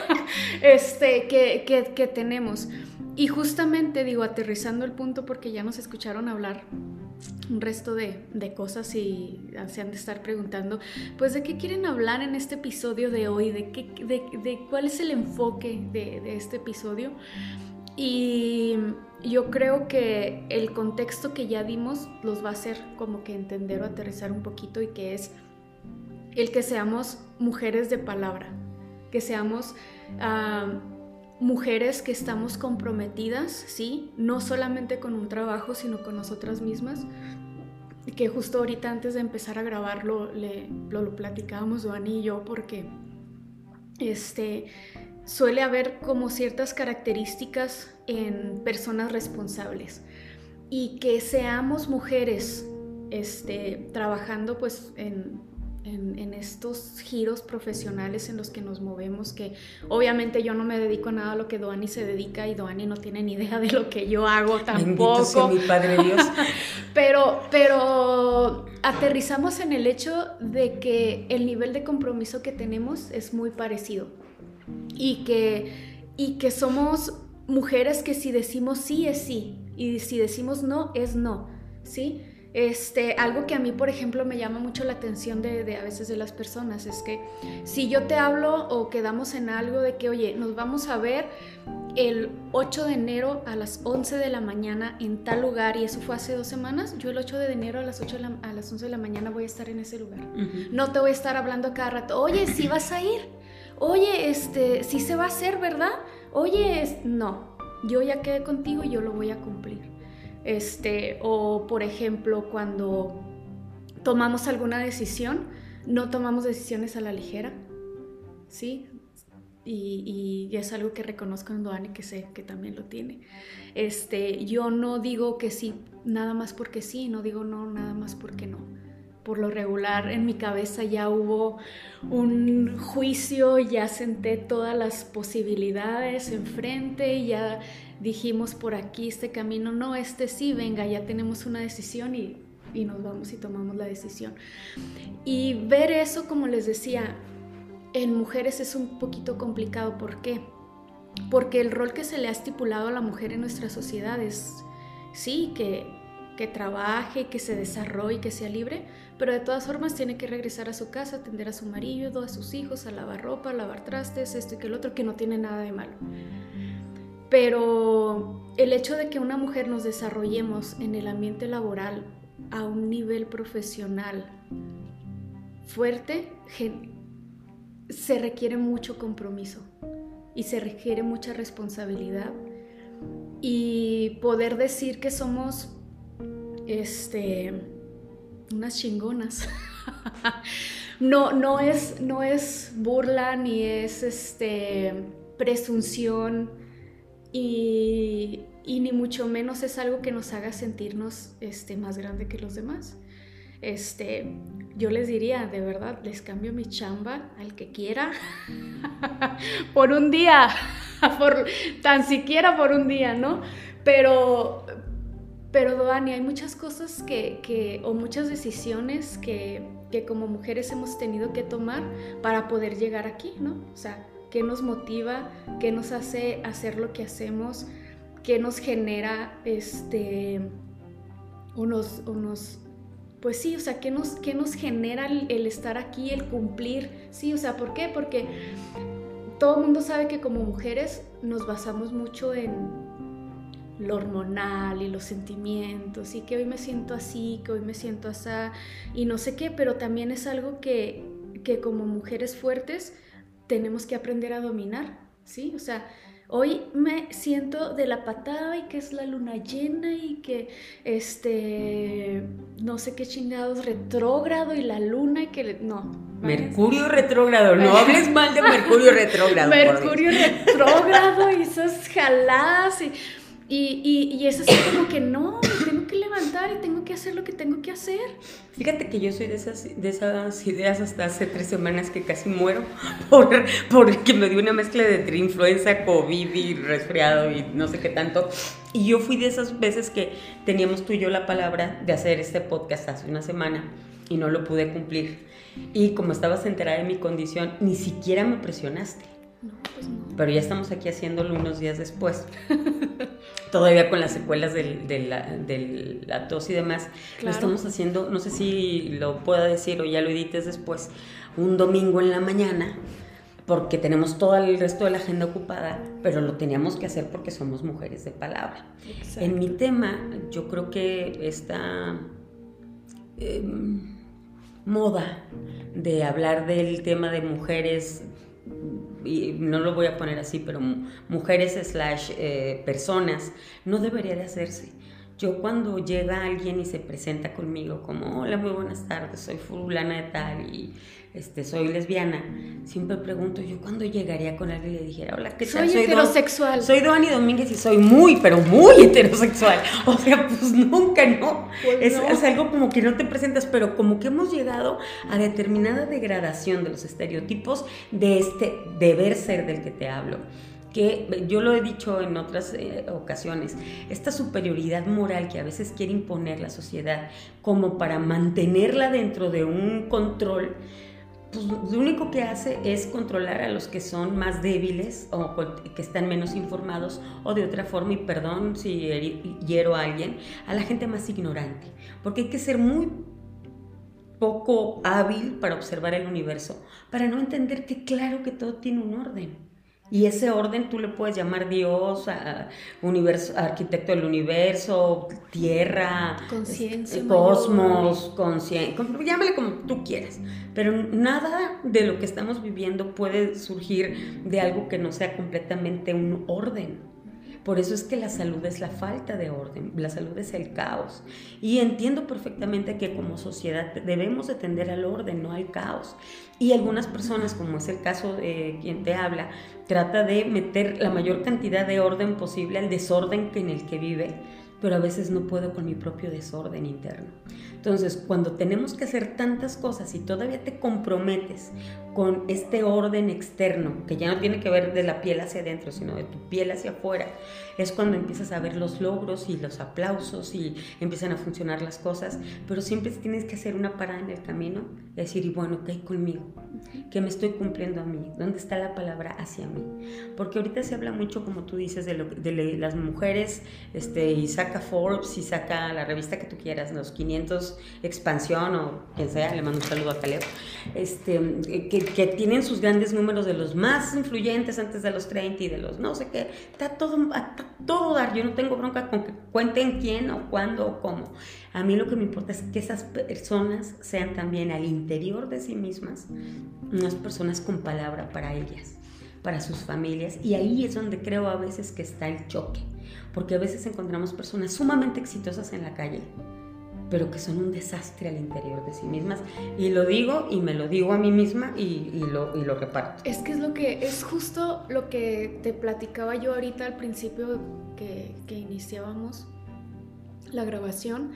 este, que, que tenemos. Y justamente digo, aterrizando el punto, porque ya nos escucharon hablar un resto de, cosas y se han de estar preguntando, pues de qué quieren hablar en este episodio de hoy, de, qué, de, cuál es el enfoque de, este episodio. Y yo creo que el contexto que ya dimos los va a hacer como que entender o aterrizar un poquito y que es el que seamos mujeres de palabra, que seamos... Ah, mujeres que estamos comprometidas, ¿sí? No solamente con un trabajo, sino con nosotras mismas. Que justo ahorita antes de empezar a grabarlo le, lo, platicábamos Duan y yo porque este, suele haber como ciertas características en personas responsables y que seamos mujeres este, trabajando pues en en, estos giros profesionales en los que nos movemos, que obviamente yo no me dedico a nada a lo que Doani se dedica y Doani no tiene ni idea de lo que yo hago tampoco. Sea mi Padre Dios. pero, pero aterrizamos en el hecho de que el nivel de compromiso que tenemos es muy parecido y que, y que somos mujeres que si decimos sí es sí y si decimos no es no, ¿sí? Este, algo que a mí, por ejemplo, me llama mucho la atención de, a veces de las personas es que si yo te hablo o quedamos en algo de que, oye, nos vamos a ver el 8 de enero a las 11 de la mañana en tal lugar y eso fue hace dos semanas, yo el 8 de enero a las, 8 a las 11 de la mañana voy a estar en ese lugar. No te voy a estar hablando cada rato, oye, si vas a ir, oye, este, si se va a hacer, ¿verdad? Oye, es... no, yo ya quedé contigo y yo lo voy a cumplir. Este, o por ejemplo, cuando tomamos alguna decisión, no tomamos decisiones a la ligera, ¿sí? Y, es algo que reconozco en Doane que sé que también lo tiene. Este, yo no digo que sí nada más porque sí, no digo no nada más porque no. Por lo regular en mi cabeza ya hubo un juicio, ya senté todas las posibilidades enfrente, y ya dijimos por aquí este camino, no, este sí, venga, ya tenemos una decisión y, y nos vamos y tomamos la decisión. Y ver eso, como les decía, en mujeres es un poquito complicado. ¿Por qué? Porque el rol que se le ha estipulado a la mujer en nuestra sociedad es, sí, que, que trabaje, que se desarrolle, que sea libre, pero de todas formas tiene que regresar a su casa, atender a su marido, a sus hijos, a lavar ropa, a lavar trastes, esto y que el otro, que no tiene nada de malo. Pero el hecho de que una mujer nos desarrollemos en el ambiente laboral a un nivel profesional fuerte se requiere mucho compromiso y se requiere mucha responsabilidad. Y poder decir que somos este unas chingonas. No no es no es burla ni es este presunción y, ni mucho menos es algo que nos haga sentirnos este, más grande que los demás. Este, yo les diría, de verdad, les cambio mi chamba al que quiera por un día, tan siquiera por un día, ¿no? Pero, pero hay muchas cosas que, que o muchas decisiones que, que como mujeres hemos tenido que tomar para poder llegar aquí, ¿no? O sea, qué nos motiva, qué nos hace hacer lo que hacemos, qué nos genera, este, unos, unos pues sí, o sea, ¿qué nos, qué nos genera el, estar aquí, el cumplir? Sí, o sea, ¿por qué? Porque todo el mundo sabe que como mujeres nos basamos mucho en lo hormonal y los sentimientos y que hoy me siento así, que hoy me siento así y no sé qué, pero también es algo que, que como mujeres fuertes tenemos que aprender a dominar, ¿sí? O sea, hoy me siento de la patada y que es la luna llena y que este no sé qué chingados retrógrado y la luna y que no Mercurio retrógrado no hables mal de Mercurio retrógrado Mercurio retrógrado y esas jaladas y y, y, es así como que no, me tengo que levantar y hacer lo que tengo que hacer. Fíjate que yo soy de esas, de esas ideas hasta hace tres semanas que casi muero por, porque me dio una mezcla de influenza, COVID y resfriado y no sé qué tanto. Y yo fui de esas veces que teníamos tú y yo la palabra de hacer este podcast hace una semana y no lo pude cumplir. Y como estabas enterada de mi condición, ni siquiera me presionaste. No, pues no. Pero ya estamos aquí haciéndolo unos días después. Todavía con las secuelas de, la, tos y demás. Lo estamos haciendo, no sé si lo pueda decir o ya lo edites después, un domingo en la mañana, porque tenemos todo el resto de la agenda ocupada, pero lo teníamos que hacer porque somos mujeres de palabra. En mi tema, yo creo que esta em, moda de hablar del tema de mujeres y no lo voy a poner así, pero mujeres slash eh, personas, no debería de hacerse. Yo cuando llega alguien y se presenta conmigo como, hola, muy buenas tardes, soy fulana de tal y este, soy lesbiana, siempre pregunto yo cuándo llegaría con alguien y le dijera, hola, ¿qué tal? Soy, heterosexual. soy Doani Domínguez y soy muy, pero muy heterosexual. O sea, pues nunca, ¿no? Pues es, es, algo como que no te presentas, pero como que hemos llegado a determinada degradación de los estereotipos de este deber ser del que te hablo que yo lo he dicho en otras eh, ocasiones, esta superioridad moral que a veces quiere imponer la sociedad como para mantenerla dentro de un control, pues lo único que hace es controlar a los que son más débiles o que están menos informados o de otra forma, y perdón si hiero a alguien, a la gente más ignorante, porque hay que ser muy poco hábil para observar el universo, para no entender que claro que todo tiene un orden. Y ese orden tú le puedes llamar Dios, universo, arquitecto del universo, tierra, conciencia, cosmos, conciencia, llámale como tú quieras. Pero nada de lo que estamos viviendo puede surgir de algo que no sea completamente un orden. Por eso es que la salud es la falta de orden, la salud es el caos. Y entiendo perfectamente que como sociedad debemos de tender al orden, no al caos. Y algunas personas, como es el caso de quien te habla, trata de meter la mayor cantidad de orden posible al desorden en el que vive, pero a veces no puedo con mi propio desorden interno. Entonces, cuando tenemos que hacer tantas cosas y todavía te comprometes con este orden externo, que ya no tiene que ver de la piel hacia adentro, sino de tu piel hacia afuera, es cuando empiezas a ver los logros y los aplausos y empiezan a funcionar las cosas, pero siempre tienes que hacer una parada en el camino y decir, y bueno, ¿qué hay conmigo? ¿Qué me estoy cumpliendo a mí? ¿Dónde está la palabra hacia mí? Porque ahorita se habla mucho, como tú dices, de, de las mujeres, este, y saca Forbes y saca la revista que tú quieras, los 500 expansión o quien sea, le mando un saludo a Caleb, este, que que tienen sus grandes números de los más influyentes antes de los 30 y de los no sé qué, está todo, está todo dar, yo no tengo bronca con que cuenten quién o cuándo o cómo. A mí lo que me importa es que esas personas sean también al interior de sí mismas unas personas con palabra para ellas, para sus familias, y ahí es donde creo a veces que está el choque, porque a veces encontramos personas sumamente exitosas en la calle, pero que son un desastre al interior de sí mismas. Y lo digo y me lo digo a mí misma y, lo, y lo reparto. Es que es lo que, es justo lo que te platicaba yo ahorita al principio que, que iniciábamos la grabación,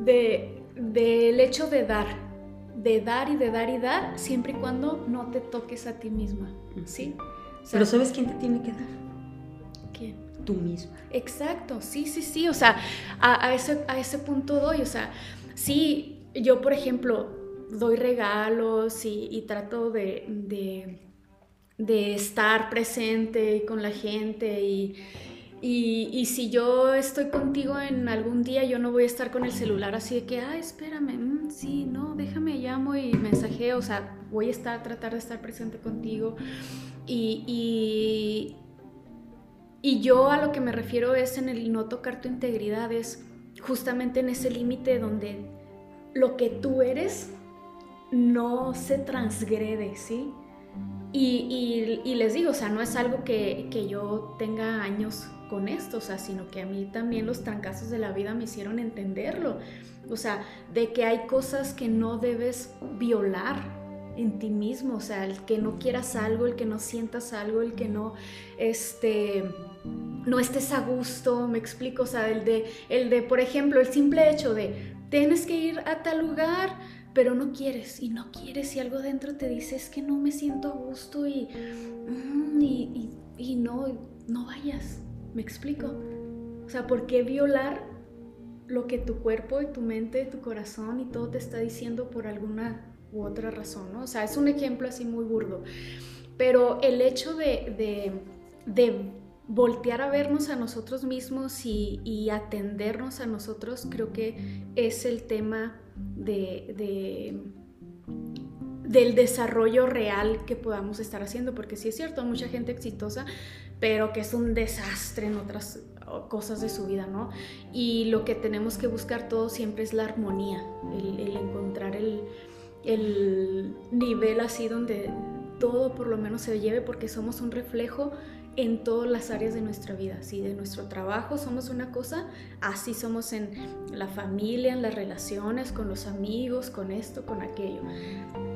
de, del hecho de dar, de dar y de dar y dar, siempre y cuando no te toques a ti misma, ¿sí? pero ¿sabes quién te tiene que dar? Tú misma. Exacto, sí, sí, sí, o sea, a, ese, a ese punto doy, o sea, sí, yo por ejemplo doy regalos y, trato de, de, estar presente con la gente y, y, si yo estoy contigo en algún día, yo no voy a estar con el celular así de que, ah, espérame, mm, sí, no, déjame, llamo y mensajeo, o sea, voy a estar, tratar de estar presente contigo. Y, y, yo a lo que me refiero es en el no tocar tu integridad, es justamente en ese límite donde lo que tú eres no se transgrede, ¿sí? Y, y, les digo, o sea, no es algo que, que yo tenga años con esto, o sea, sino que a mí también los trancazos de la vida me hicieron entenderlo, o sea, de que hay cosas que no debes violar en ti mismo, o sea, el que no quieras algo, el que no sientas algo, el que no, este, no estés a gusto, me explico, o sea, el de, el de, por ejemplo, el simple hecho de, tienes que ir a tal lugar, pero no quieres y no quieres y algo dentro te dice es que no me siento a gusto y, mm, y, y no, no vayas, ¿Me explico? O sea, ¿por qué violar lo que tu cuerpo y tu mente, tu corazón y todo te está diciendo por alguna u otra razón, ¿no? O sea, es un ejemplo así muy burdo. Pero el hecho de, de, voltear a vernos a nosotros mismos y, atendernos a nosotros, creo que es el tema de, del desarrollo real que podamos estar haciendo, porque sí es cierto, mucha gente exitosa pero que es un desastre en otras cosas de su vida, ¿no? Y lo que tenemos que buscar todo siempre es la armonía, el, encontrar el, nivel así donde todo por lo menos se lleve porque somos un reflejo en todas las áreas de nuestra vida, ¿sí? de nuestro trabajo somos una cosa, así somos en la familia, en las relaciones, con los amigos, con esto, con aquello.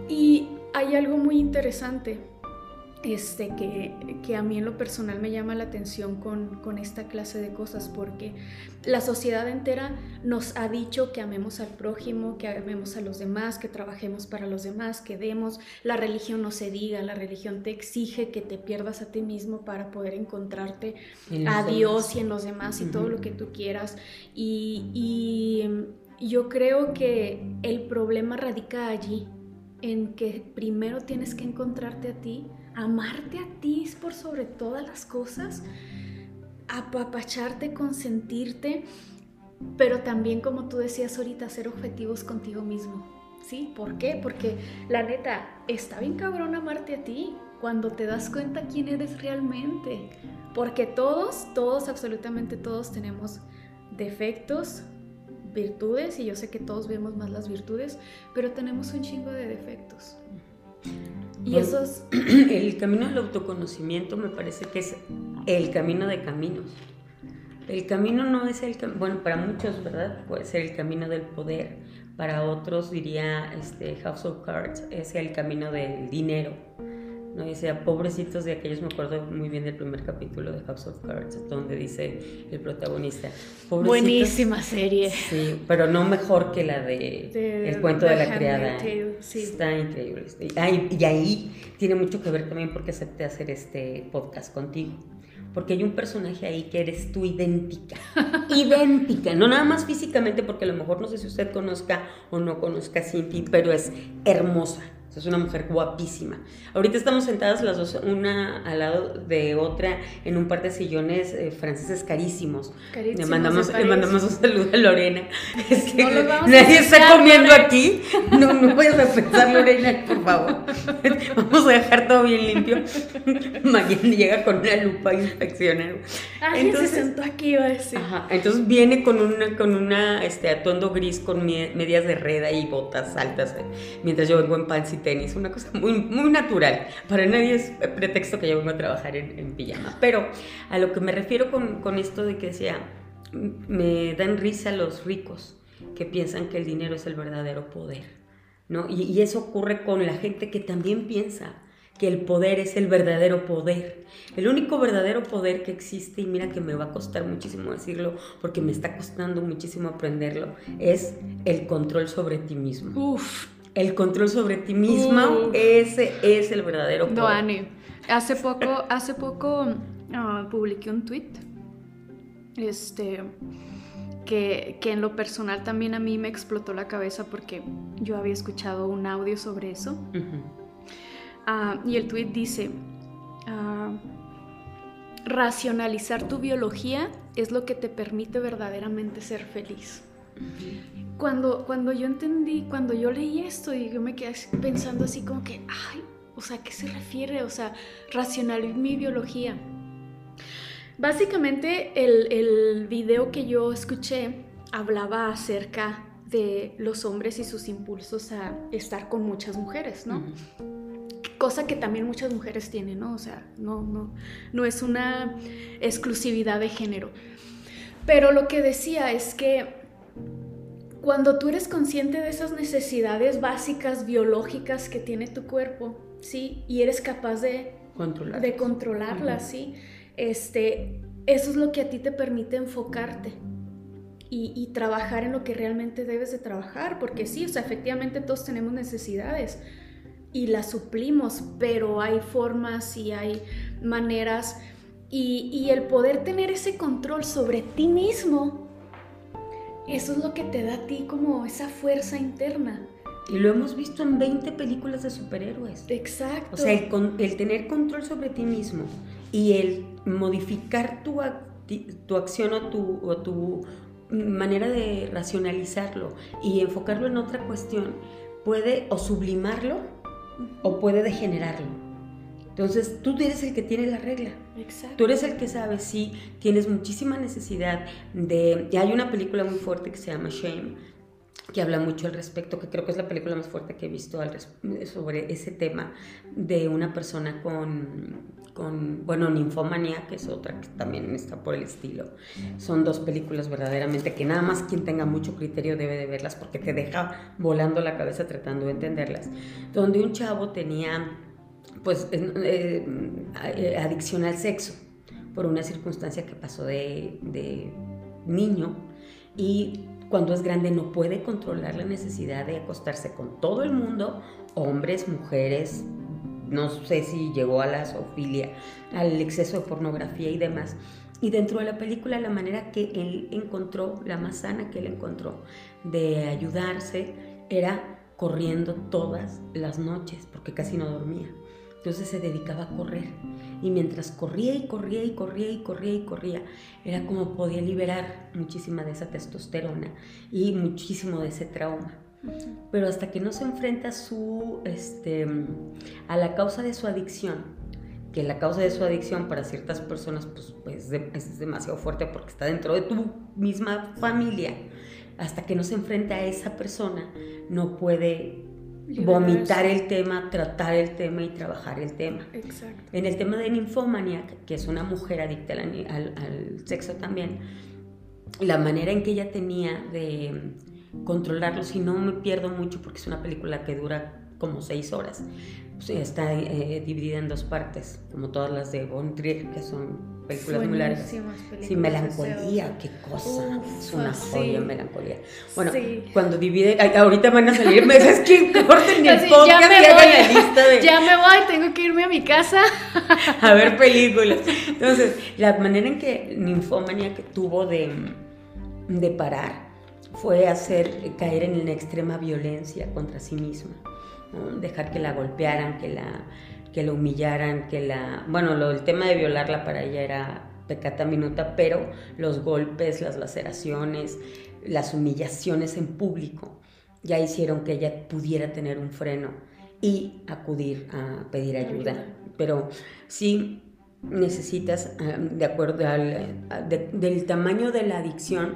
Y hay algo muy interesante este, que, a mí en lo personal me llama la atención con, esta clase de cosas, porque la sociedad entera nos ha dicho que amemos al prójimo, que amemos a los demás, que trabajemos para los demás, que demos, la religión no se diga, la religión te exige que te pierdas a ti mismo para poder encontrarte a Dios y en los demás y todo lo que tú quieras. y, y yo creo que el problema radica allí, en que primero tienes que encontrarte a ti, amarte a ti por sobre todas las cosas, apapacharte, consentirte, pero también como tú decías ahorita, ser objetivos contigo mismo. ¿Sí? ¿Por qué? Porque la neta, está bien cabrón amarte a ti cuando te das cuenta quién eres realmente. Porque todos, todos, absolutamente todos tenemos defectos, virtudes, y yo sé que todos vemos más las virtudes, pero tenemos un chingo de defectos. Y eso es... El camino del autoconocimiento me parece que es el camino de caminos. El camino no es el bueno, para muchos, ¿verdad? Puede ser el camino del poder. Para otros diría este House of Cards es el camino del dinero. ¿No? decía, pobrecitos de aquellos, me acuerdo muy bien del primer capítulo de House of Cards, donde dice el protagonista. Buenísima serie. Sí, pero no mejor que la de, El cuento de, la criada. Está increíble. y ahí tiene mucho que ver también porque acepté hacer este podcast contigo porque hay un personaje ahí que eres tú idéntica, idéntica, no nada más físicamente, porque a lo mejor no sé si usted conozca o no conozca a Cinti, pero es hermosa, Es una mujer guapísima. Ahorita estamos sentadas las dos, una al lado de otra, en un par de sillones eh, franceses carísimos. Carísimos Le mandamos, le mandamos un saludo a Lorena. Es que No nadie está escuchar, comiendo Lorena. aquí. No, no vayas a pensar, Lorena, por favor. Vamos a dejar todo bien limpio. Mañana llega con una lupa a inspeccionar. Alguien Entonces- se sentó aquí, iba a decir. Ajá, entonces viene con una, con una este, atuendo gris con medias de reda y botas altas, eh, mientras yo vengo en y tenis, una cosa muy, muy natural. Para nadie es pretexto que yo vengo a trabajar en, en pijama. Pero a lo que me refiero con, con esto de que m- me dan risa los ricos que piensan que el dinero es el verdadero poder, ¿no? Y, y eso ocurre con la gente que también piensa que el poder es el verdadero poder. El único verdadero poder que existe, y mira que me va a costar muchísimo decirlo, porque me está costando muchísimo aprenderlo, es el control sobre ti mismo. Uf, El control sobre ti misma, ese es el verdadero poder. Doani. Hace poco, hace poco ah, publiqué un tweet. Este. Que, que en lo personal también a mí me explotó la cabeza porque yo había escuchado un audio sobre eso. Ah, y el tweet dice: ah, Racionalizar tu biología es lo que te permite verdaderamente ser feliz. Cuando, cuando yo entendí, cuando yo leí esto y yo me quedé pensando así como que, ay, o sea, ¿a qué se refiere? O sea, racionalizar mi biología. Básicamente el, el video que yo escuché hablaba acerca de los hombres y sus impulsos a estar con muchas mujeres, ¿no? Ujú. cosa que también muchas mujeres tienen, ¿no? O sea, no, no, no es una exclusividad de género. Pero lo que decía es que cuando tú eres consciente de esas necesidades básicas biológicas que tiene tu cuerpo, ¿sí? Y eres capaz de, Controlar. de controlarlas, ¿sí? Este, eso es lo que a ti te permite enfocarte. Y, y trabajar en lo que realmente debes de trabajar, porque sí, o sea, efectivamente todos tenemos necesidades, y las suplimos, pero hay formas y hay maneras y, y el poder tener ese control sobre ti mismo, eso es lo que te da a ti como esa fuerza interna. Y lo hemos visto en 20 películas de superhéroes. Exacto. O sea, el, con- el tener control sobre ti mismo y el modificar tu, tu acción o tu, o tu manera de racionalizarlo y enfocarlo en otra cuestión puede o sublimarlo o puede degenerarlo. Entonces, tú eres el que tiene la regla. Exacto. Tú eres el que sabe si tienes muchísima necesidad de... Y hay una película muy fuerte que se llama Shame, que habla mucho al respecto, que creo que es la película más fuerte que he visto al sobre ese tema de una persona con, con, bueno, ninfomanía, que es otra que también está por el estilo. Son dos películas verdaderamente que nada más quien tenga mucho criterio debe de verlas porque te deja volando la cabeza tratando de entenderlas. Donde un chavo tenía pues eh, adicción al sexo por una circunstancia que pasó de, de niño y cuando es grande no puede controlar la necesidad de acostarse con todo el mundo, hombres, mujeres, no sé si llegó a la zoofilia, al exceso de pornografía y demás. Y dentro de la película la manera que él encontró, la más sana que él encontró de ayudarse era corriendo todas las noches, porque casi no dormía. Entonces se dedicaba a correr. Y mientras corría y corría y corría y corría y corría, era como podía liberar muchísima de esa testosterona y muchísimo de ese trauma. Pero hasta que no se enfrenta a su, este, a la causa de su adicción, que la causa de su adicción para ciertas personas pues, pues, de- es demasiado fuerte porque está dentro de tu misma familia, hasta que no se enfrenta a esa persona, no puede vomitar el tema, tratar el tema y trabajar el tema. Exacto. En el tema de Nymphomaniac, que es una mujer adicta al, al- al sexo también, la manera en que ella tenía de controlarlo, si no me pierdo mucho porque es una película que dura como seis horas, pues, está eh, dividida en dos partes, como todas las de Von Trier, que son películas muy largas. Buenísimas Sí, melancolía, qué cosa, Uf, es una sí. joya melancolía. Bueno, Sí. cuando divide, ay, ahorita van a salir meses que corten el Así, podcast ya me y hagan la lista de Ya me voy, tengo que irme a mi casa. a ver películas. Entonces, la manera en que Ninfomania que tuvo de, de parar fue hacer caer en la extrema violencia contra sí misma. dejar que la golpearan, que la, que la humillaran, que la... Bueno, lo, el tema de violarla para ella era pecata minuta, pero los golpes, las laceraciones, las humillaciones en público ya hicieron que ella pudiera tener un freno y acudir a pedir ayuda. Pero sí necesitas, eh, de acuerdo al del tamaño de la adicción,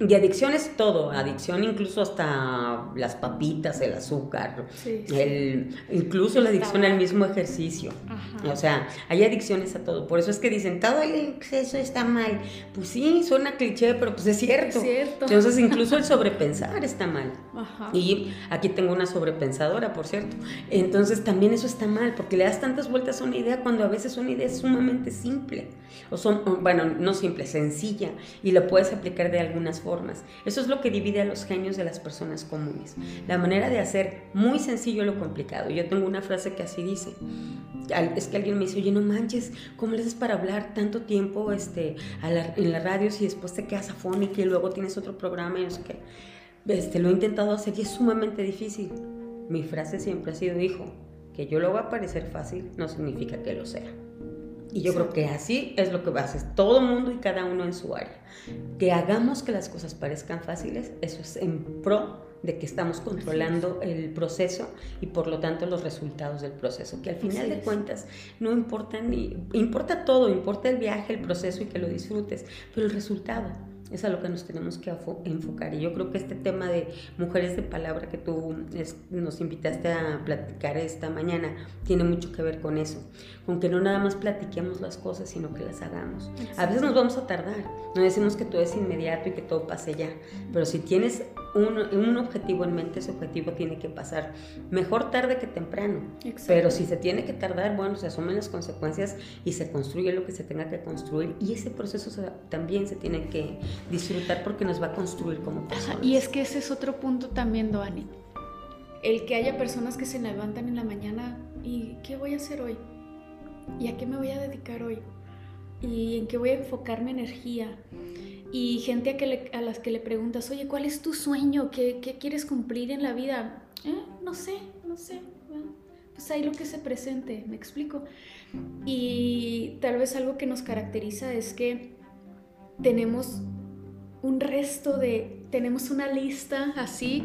y adicción es todo, adicción incluso hasta las papitas, el azúcar, El, incluso la adicción al mismo ejercicio. O sea, hay adicciones a todo. Por eso es que dicen, todo el exceso está mal. Pues sí, suena cliché, pero pues es cierto. Entonces incluso el sobrepensar está mal. Y aquí tengo una sobrepensadora, por cierto. Entonces también eso está mal, porque le das tantas vueltas a una idea cuando a veces una idea es sumamente simple. O son, bueno, no simple, sencilla, y lo puedes aplicar de algunas formas eso es lo que divide a los genios de las personas comunes. La manera de hacer muy sencillo lo complicado. Yo tengo una frase que así dice. Es que alguien me dice, oye, no manches, ¿cómo le haces para hablar tanto tiempo este, en la radio si después te quedas afónica y luego tienes otro programa y no sé qué? Este, lo he intentado hacer y es sumamente difícil. Mi frase siempre ha sido, hijo, que yo lo va a parecer fácil no significa que lo sea. Y yo creo que así es lo que va a hacer todo mundo y cada uno en su área. Que hagamos que las cosas parezcan fáciles, eso es en pro de que estamos controlando el proceso y por lo tanto los resultados del proceso, que al final de cuentas no importa ni importa todo, importa el viaje, el proceso y que lo disfrutes, pero el resultado es a lo que nos tenemos que enfocar. Y yo creo que este tema de mujeres de palabra que tú nos invitaste a platicar esta mañana tiene mucho que ver con eso, con que no nada más platiquemos las cosas, sino que las hagamos. A veces nos vamos a tardar, no decimos que todo es inmediato y que todo pase ya, pero si tienes un, un objetivo en mente, ese objetivo tiene que pasar mejor tarde que temprano. Pero si se tiene que tardar, bueno, se asumen las consecuencias y se construye lo que se tenga que construir y ese proceso también se tiene que disfrutar porque nos va a construir como personas. y es que ese es otro punto también, Doani. El que haya personas que se levantan en la mañana y ¿qué voy a hacer hoy? ¿Y a qué me voy a dedicar hoy? ¿Y en qué voy a enfocar mi energía? Y gente a, las que le preguntas, oye, ¿cuál es tu sueño? ¿Qué, quieres cumplir en la vida? Eh, no sé, no sé. pues ahí lo que se presente, me explico. Y tal vez algo que nos caracteriza es que tenemos un resto de, tenemos una lista así.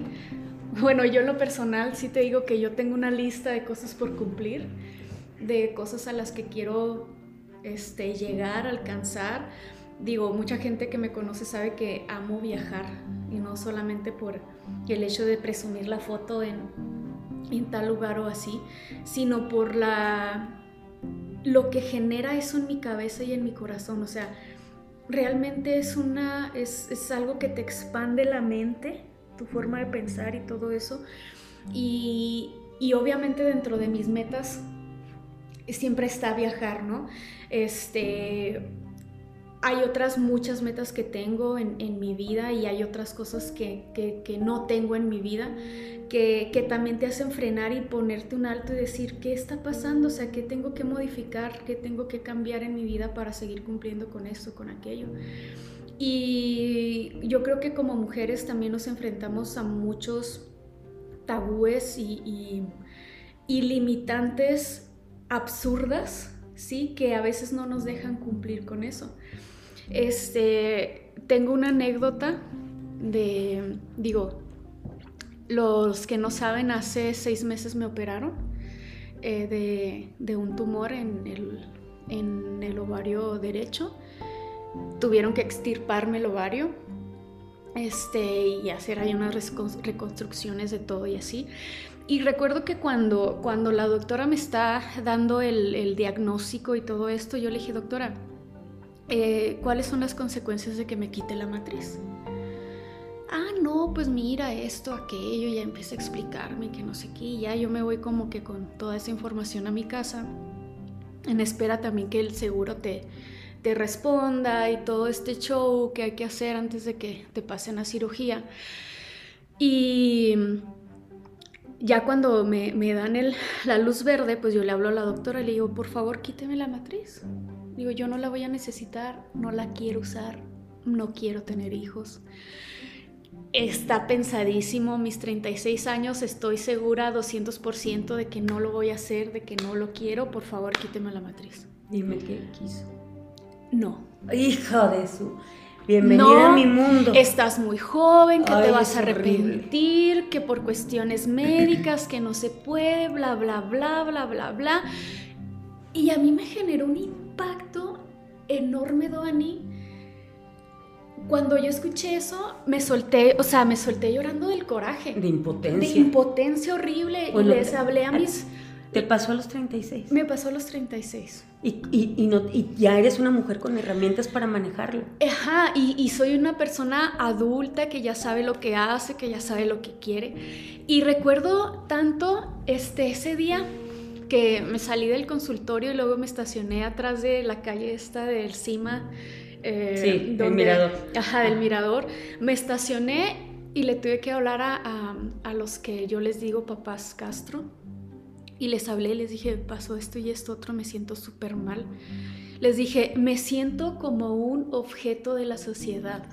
Bueno, yo lo personal sí te digo que yo tengo una lista de cosas por cumplir, de cosas a las que quiero este, llegar, alcanzar. Digo, mucha gente que me conoce sabe que amo viajar y no solamente por el hecho de presumir la foto en, tal lugar o así, sino por la lo que genera eso en mi cabeza y en mi corazón. O sea, realmente es, una, es, algo que te expande la mente, tu forma de pensar y todo eso. Y, obviamente dentro de mis metas siempre está viajar, ¿no? Este, hay otras muchas metas que tengo en, mi vida y hay otras cosas que, que, no tengo en mi vida que, también te hacen frenar y ponerte un alto y decir, ¿qué está pasando? O sea, ¿qué tengo que modificar? ¿Qué tengo que cambiar en mi vida para seguir cumpliendo con esto, con aquello? Y yo creo que como mujeres también nos enfrentamos a muchos tabúes y, y limitantes absurdas, ¿sí? Que a veces no nos dejan cumplir con eso. Este, tengo una anécdota de, digo, los que no saben, hace seis meses me operaron eh, de, un tumor en el, ovario derecho. Tuvieron que extirparme el ovario este, y hacer ahí unas reconstrucciones de todo y así. Y recuerdo que cuando, cuando la doctora me está dando el, diagnóstico y todo esto, yo le dije, doctora, eh, ¿cuáles son las consecuencias de que me quite la matriz? ah, no, pues mira esto, aquello, ya empieza a explicarme que no sé qué, ya yo me voy como que con toda esa información a mi casa, en espera también que el seguro te, te responda y todo este show que hay que hacer antes de que te pasen a cirugía. Y ya cuando me, dan el, la luz verde, pues yo le hablo a la doctora y le digo, por favor, quíteme la matriz. Digo, yo no la voy a necesitar, no la quiero usar, no quiero tener hijos. está pensadísimo, mis 36 años estoy segura 200% de que no lo voy a hacer, de que no lo quiero, por favor quíteme la matriz. Dime qué quiso. No. Hijo de su... Bienvenida a mi mundo. Estás muy joven, que te vas a arrepentir, que por cuestiones médicas, que no se puede, bla, bla, bla, bla, bla, bla. Y a mí me generó un impacto enorme, Doani, cuando yo escuché eso, me solté, o sea, me solté llorando del coraje. De impotencia. De impotencia horrible. y les hablé a mis... ¿Te pasó a los 36? Me pasó a los 36. Y, y, y, no, y ya eres una mujer con herramientas para manejarlo. Ajá, y, y, soy una persona adulta que ya sabe lo que hace, que ya sabe lo que quiere. Y recuerdo tanto este, ese día que me salí del consultorio y luego me estacioné atrás de la calle esta del CIMA eh, sí, del mirador. Ajá, del mirador. Me estacioné y le tuve que hablar a, a, los que yo les digo papás Castro. Y les hablé, les dije, pasó esto y esto otro, me siento súper mal. Les dije, me siento como un objeto de la sociedad,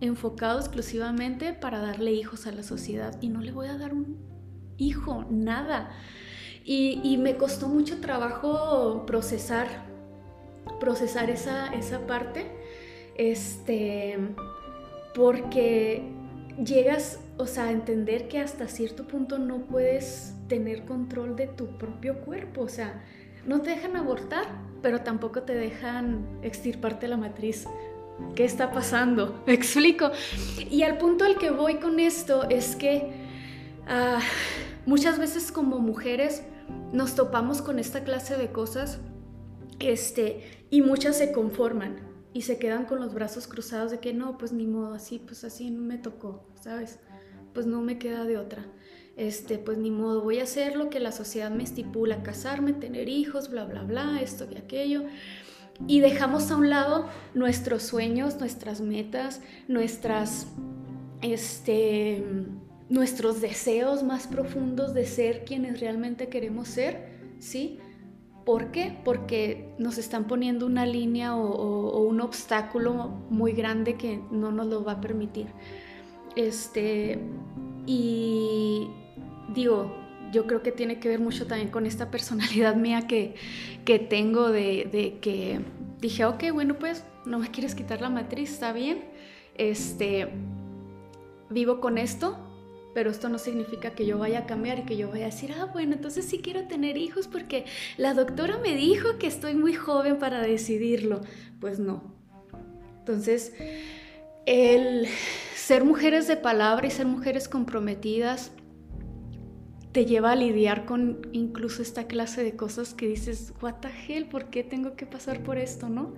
enfocado exclusivamente para darle hijos a la sociedad. Y no le voy a dar un hijo, nada. Y, me costó mucho trabajo procesar procesar esa, esa parte, este, porque llegas, o sea, a entender que hasta cierto punto no puedes tener control de tu propio cuerpo, o sea, no te dejan abortar, pero tampoco te dejan extirparte la matriz. ¿Qué está pasando? ¿Me explico? Y al punto al que voy con esto es que ah, muchas veces como mujeres nos topamos con esta clase de cosas este, y muchas se conforman y se quedan con los brazos cruzados de que no, pues ni modo, así, pues así no me tocó, ¿sabes? Pues no me queda de otra. Este, pues ni modo, voy a hacer lo que la sociedad me estipula, casarme, tener hijos, bla, bla, bla, esto y aquello. Y dejamos a un lado nuestros sueños, nuestras metas, nuestras, este, nuestros deseos más profundos de ser quienes realmente queremos ser, ¿sí? ¿Por qué? Porque nos están poniendo una línea o, un obstáculo muy grande que no nos lo va a permitir. Este, y digo, yo creo que tiene que ver mucho también con esta personalidad mía que, que tengo de, de, que dije, ok, bueno, pues no me quieres quitar la matriz, está bien. Este, vivo con esto, pero esto no significa que yo vaya a cambiar y que yo vaya a decir, ah, bueno, entonces sí quiero tener hijos porque la doctora me dijo que estoy muy joven para decidirlo. Pues no. Entonces, el ser mujeres de palabra y ser mujeres comprometidas te lleva a lidiar con incluso esta clase de cosas que dices, what the hell, ¿por qué tengo que pasar por esto, no?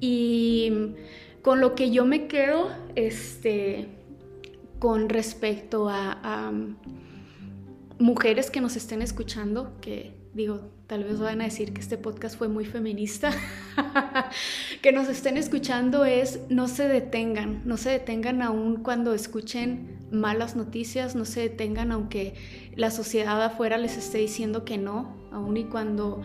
Y con lo que yo me quedo, este, con respecto a, mujeres que nos estén escuchando, que digo, tal vez van a decir que este podcast fue muy feminista, que nos estén escuchando es no se detengan, no se detengan aún cuando escuchen malas noticias, no se detengan aunque la sociedad afuera les esté diciendo que no, aún y cuando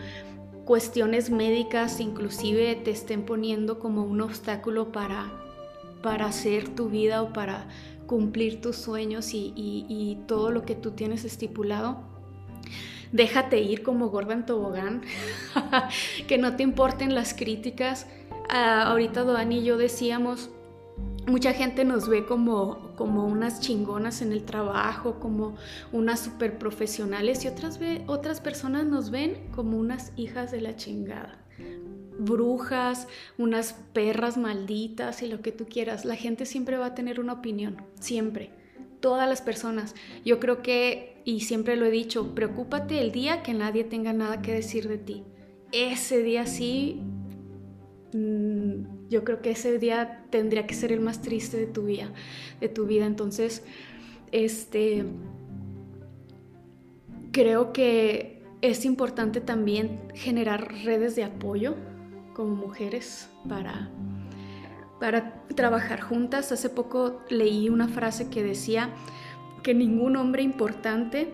cuestiones médicas inclusive te estén poniendo como un obstáculo para, para hacer tu vida o para cumplir tus sueños y, todo lo que tú tienes estipulado. Déjate ir como gorda en tobogán, que no te importen las críticas. Ah, ahorita Doan y yo decíamos, mucha gente nos ve como, como unas chingonas en el trabajo, como unas super profesionales y otras, otras personas nos ven como unas hijas de la chingada brujas, unas perras malditas y lo que tú quieras. La gente siempre va a tener una opinión, siempre. Todas las personas. Yo creo que, y siempre lo he dicho, preocúpate el día que nadie tenga nada que decir de ti. Ese día sí, mm, yo creo que ese día tendría que ser el más triste de tu vida. De tu vida. Entonces, este, creo que es importante también generar redes de apoyo como mujeres para, para trabajar juntas. Hace poco leí una frase que decía que ningún hombre importante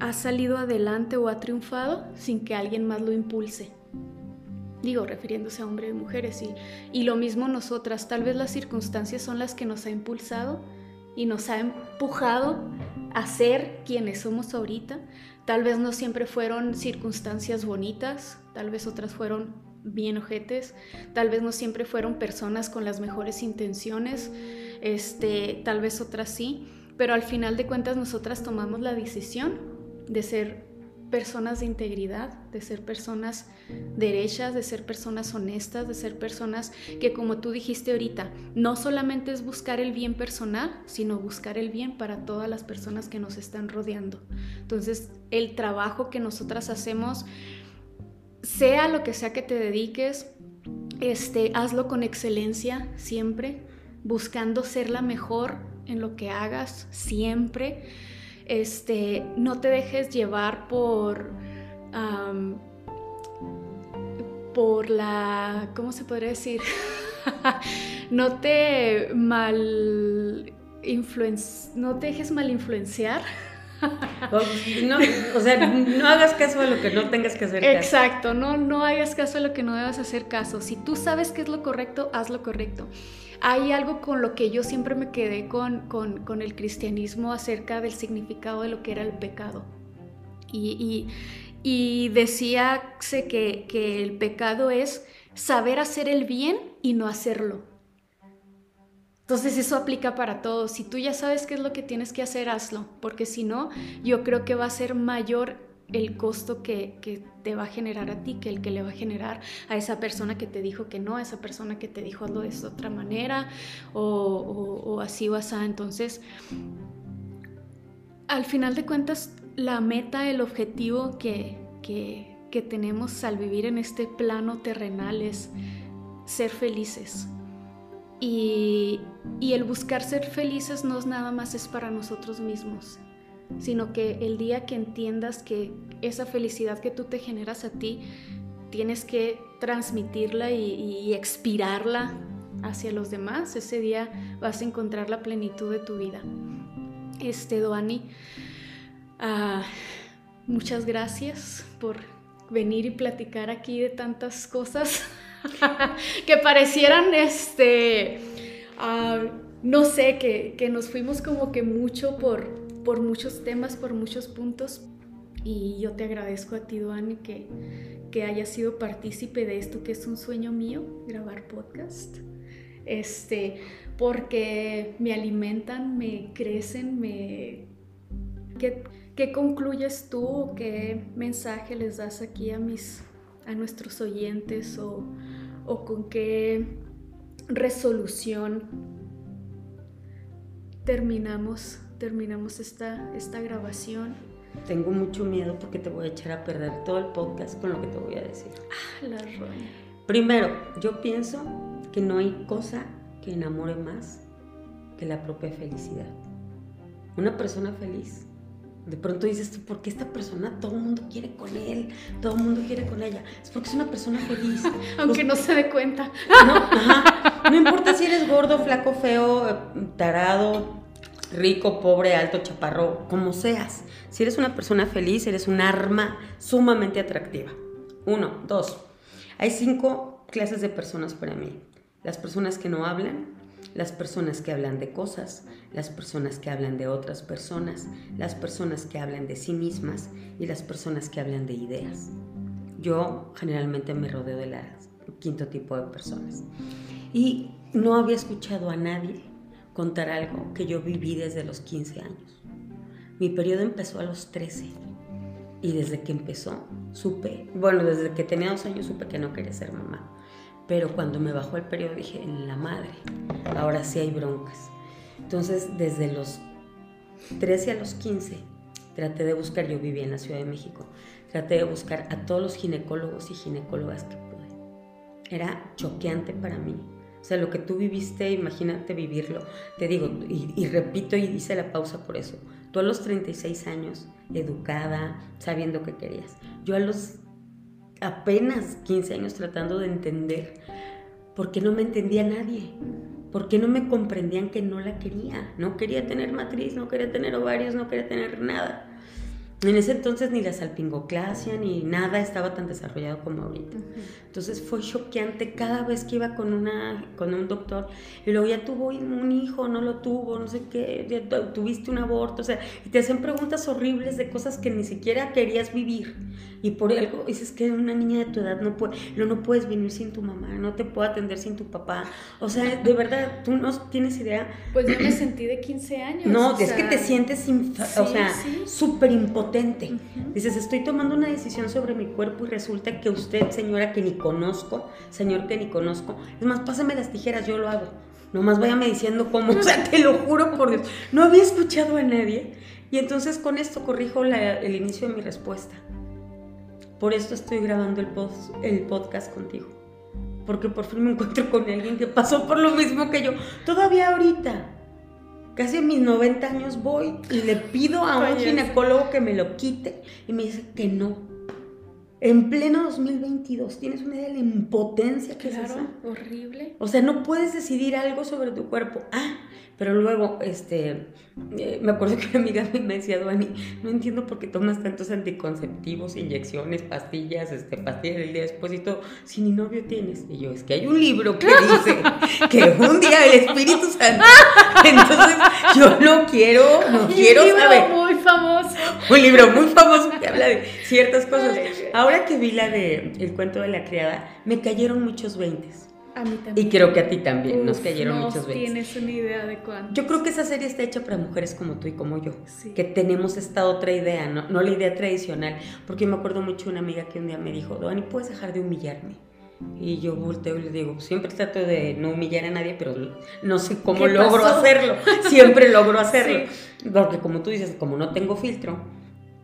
ha salido adelante o ha triunfado sin que alguien más lo impulse. digo, refiriéndose a hombres y mujeres, y, y lo mismo nosotras, tal vez las circunstancias son las que nos ha impulsado y nos ha empujado a ser quienes somos ahorita. Tal vez no siempre fueron circunstancias bonitas, tal vez otras fueron bien ojetes, tal vez no siempre fueron personas con las mejores intenciones, este, tal vez otras sí, pero al final de cuentas nosotras tomamos la decisión de ser personas de integridad, de ser personas derechas, de ser personas honestas, de ser personas que como tú dijiste ahorita, no solamente es buscar el bien personal, sino buscar el bien para todas las personas que nos están rodeando. Entonces, el trabajo que nosotras hacemos, sea lo que sea que te dediques, este, hazlo con excelencia siempre, buscando ser la mejor en lo que hagas siempre este, no te dejes llevar por, por la, ¿cómo se podría decir? no te mal no te dejes mal influenciar. no, o sea, no hagas caso a lo que no tengas que hacer caso. Exacto, no, no hagas caso a lo que no debas hacer caso. Si tú sabes qué es lo correcto, haz lo correcto hay algo con lo que yo siempre me quedé con, con, el cristianismo acerca del significado de lo que era el pecado. Y, y, decía que, que el pecado es saber hacer el bien y no hacerlo. Entonces eso aplica para todos. Si tú ya sabes qué es lo que tienes que hacer, hazlo, porque si no, yo creo que va a ser mayor el costo que, te va a generar a ti que el que le va a generar a esa persona que te dijo que no, a esa persona que te dijo hazlo de otra manera o, así o así. Entonces, al final de cuentas, la meta, el objetivo que, que, tenemos al vivir en este plano terrenal es ser felices. Y, y el buscar ser felices no es nada más es para nosotros mismos, sino que el día que entiendas que esa felicidad que tú te generas a ti, tienes que transmitirla y, expirarla hacia los demás, ese día vas a encontrar la plenitud de tu vida. Este, Doani, ah, muchas gracias por venir y platicar aquí de tantas cosas que parecieran, este, ah, no sé, que, que nos fuimos como que mucho por, por muchos temas, por muchos puntos. Y yo te agradezco a ti, Duane, que, que hayas sido partícipe de esto que es un sueño mío, grabar podcast. Este, porque me alimentan, me crecen, me... ¿Qué, qué concluyes tú qué mensaje les das aquí a, mis, a nuestros oyentes o, o con qué resolución terminamos terminamos esta, esta grabación. Tengo mucho miedo porque te voy a echar a perder todo el podcast con lo que te voy a decir. Ah, la roña. Primero, yo pienso que no hay cosa que enamore más que la propia felicidad. Una persona feliz. De pronto dices tú, ¿por qué esta persona todo el mundo quiere con él? Todo el mundo quiere con ella. Es porque es una persona feliz. Aunque no se dé cuenta. No, no importa si eres gordo, flaco, feo, tarado, rico, pobre, alto, chaparro, como seas. Si eres una persona feliz, eres un arma sumamente atractiva. Uno, dos. Hay cinco clases de personas para mí. Las personas que no hablan, las personas que hablan de cosas, las personas que hablan de otras personas, las personas que hablan de sí mismas y las personas que hablan de ideas. Yo generalmente me rodeo del quinto tipo de personas. Y no había escuchado a nadie contar algo que yo viví desde los 15 años. Mi periodo empezó a los 13 y desde que empezó supe, bueno, desde que tenía dos años supe que no quería ser mamá. Pero cuando me bajó el periodo dije, en la madre, ahora sí hay broncas. Entonces, desde los 13 a los 15, traté de buscar, yo vivía en la Ciudad de México, traté de buscar a todos los ginecólogos y ginecólogas que pude. Era choqueante para mí o sea, lo que tú viviste, imagínate vivirlo. Te digo, y, repito y hice la pausa por eso. Tú a los 36 años, educada, sabiendo qué querías. Yo a los apenas 15 años tratando de entender por qué no me entendía nadie. ¿Por qué no me comprendían que no la quería? No quería tener matriz, no quería tener ovarios, no quería tener nada. En ese entonces ni la salpingoclasia ni nada estaba tan desarrollado como ahorita. Entonces fue choqueante cada vez que iba con, una, con un doctor y luego ya tuvo un hijo, no lo tuvo, no sé qué, ya tuviste un aborto, o sea, y te hacen preguntas horribles de cosas que ni siquiera querías vivir. Y por algo dices que una niña de tu edad no, puede, no, no puedes vivir sin tu mamá, no te puedo atender sin tu papá. O sea, de verdad, tú no tienes idea. Pues yo me sentí de 15 años. No, es que te sientes, o sea, súper impotente. Dices, estoy tomando una decisión sobre mi cuerpo y resulta que usted, señora que ni conozco, señor que ni conozco, es más, pásame las tijeras, yo lo hago. Nomás váyame diciendo cómo, o sea, te lo juro por Dios. No había escuchado a nadie. Y entonces con esto corrijo el inicio de mi respuesta. Por esto estoy grabando el, el podcast contigo. Porque por fin me encuentro con alguien que pasó por lo mismo que yo. Todavía ahorita casi a mis 90 años voy y le pido a un ginecólogo que me lo quite y me dice que no. En pleno 2022, ¿tienes una idea de la impotencia que es esa? horrible. O sea, no puedes decidir algo sobre tu cuerpo. Ah, pero luego, este, eh, me acuerdo que una amiga me decía, Duani, no entiendo por qué tomas tantos anticonceptivos, inyecciones, pastillas, este, pastillas del día después y todo, si ni novio tienes. Y yo, es que hay un libro que dice que un día el Espíritu Santo. Entonces, yo no quiero, no quiero un libro muy famoso. Un libro muy famoso que habla de ciertas cosas. Ahora que vi la de El cuento de la criada, me cayeron muchos veintes. Y creo que a ti también nos cayeron muchas veces. tienes una idea de cuánto. Yo creo que esa serie está hecha para mujeres como tú y como yo, que tenemos esta otra idea, ¿no? no la idea tradicional. Porque me acuerdo mucho de una amiga que un día me dijo, Dani, ¿puedes dejar de humillarme? Y yo volteo y le digo, siempre trato de no humillar a nadie, pero no sé cómo logro hacerlo. Siempre logro hacerlo. Porque como tú dices, como no tengo filtro,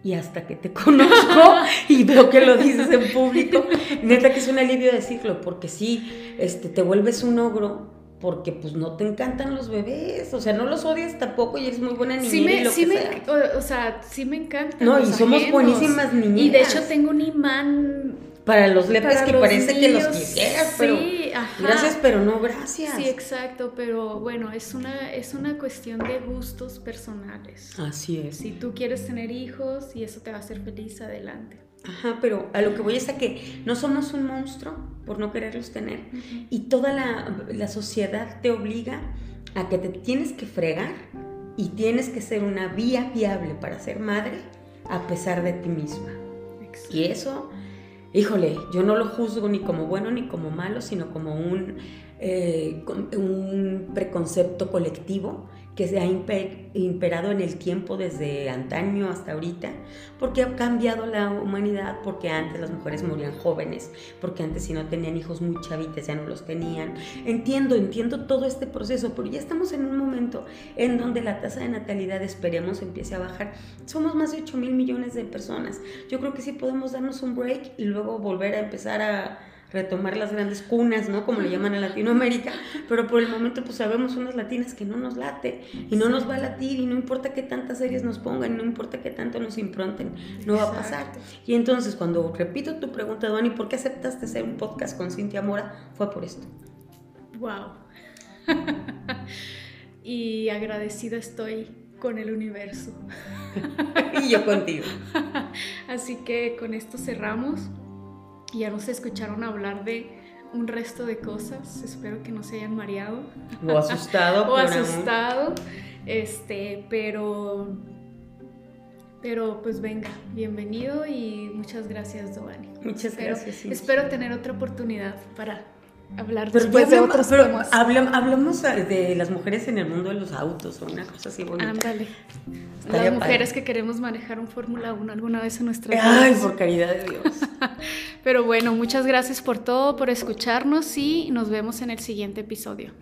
y hasta que te conozco y veo que lo dices en público, neta que es un alivio decirlo, porque sí, este, te vuelves un ogro porque pues no te encantan los bebés, o sea, no los odias tampoco y eres muy buena niñera sí me, y lo sí que me, sea. O, sea, sí me encanta. No, y somos buenísimas niñeras. Y de hecho tengo un imán para los lepes que parece que los quisieras, pero gracias, pero no gracias. Sí, exacto, pero bueno, es una, es una cuestión de gustos personales. Así es. Si tú quieres tener hijos y eso te va a hacer feliz, adelante. Ajá, pero a lo que voy es a que no somos un monstruo por no quererlos tener y toda la, la sociedad te obliga a que te tienes que fregar y tienes que ser una vía viable para ser madre a pesar de ti misma. Y eso híjole, yo no lo juzgo ni como bueno ni como malo, sino como un, eh, un preconcepto colectivo que se ha imperado en el tiempo desde antaño hasta ahorita, porque ha cambiado la humanidad, porque antes las mujeres morían jóvenes, porque antes si no tenían hijos muy chavites ya no los tenían. Entiendo, entiendo todo este proceso, pero ya estamos en un momento en donde la tasa de natalidad, esperemos, empiece a bajar. Somos más de 8 mil millones de personas. Yo creo que sí podemos darnos un break y luego volver a empezar a retomar las grandes cunas, ¿no? Como le llaman a Latinoamérica, pero por el momento pues sabemos unas latinas que no nos late y no nos va a latir y no importa qué tantas series nos pongan, no importa qué tanto nos impronten, no va a pasar. Y entonces cuando repito tu pregunta, Dani, ¿por qué aceptaste hacer un podcast con Cintia Mora? Fue por esto. Wow. y agradecida estoy con el universo. y yo contigo. Así que con esto cerramos y ya nos escucharon hablar de un resto de cosas. Espero que no se hayan mareado. O asustado. o asustado. Este, pero. Pero pues venga, bienvenido y muchas gracias, Giovanni. Muchas gracias. Espero tener otra oportunidad para hablar después de otros temas. hablamos de las mujeres en el mundo de los autos o una cosa así bonita. Ándale. Las mujeres que queremos manejar un Fórmula 1 alguna vez en nuestra vida. Ay, por caridad de Dios. Pero bueno, muchas gracias por todo, por escucharnos y nos vemos en el siguiente episodio.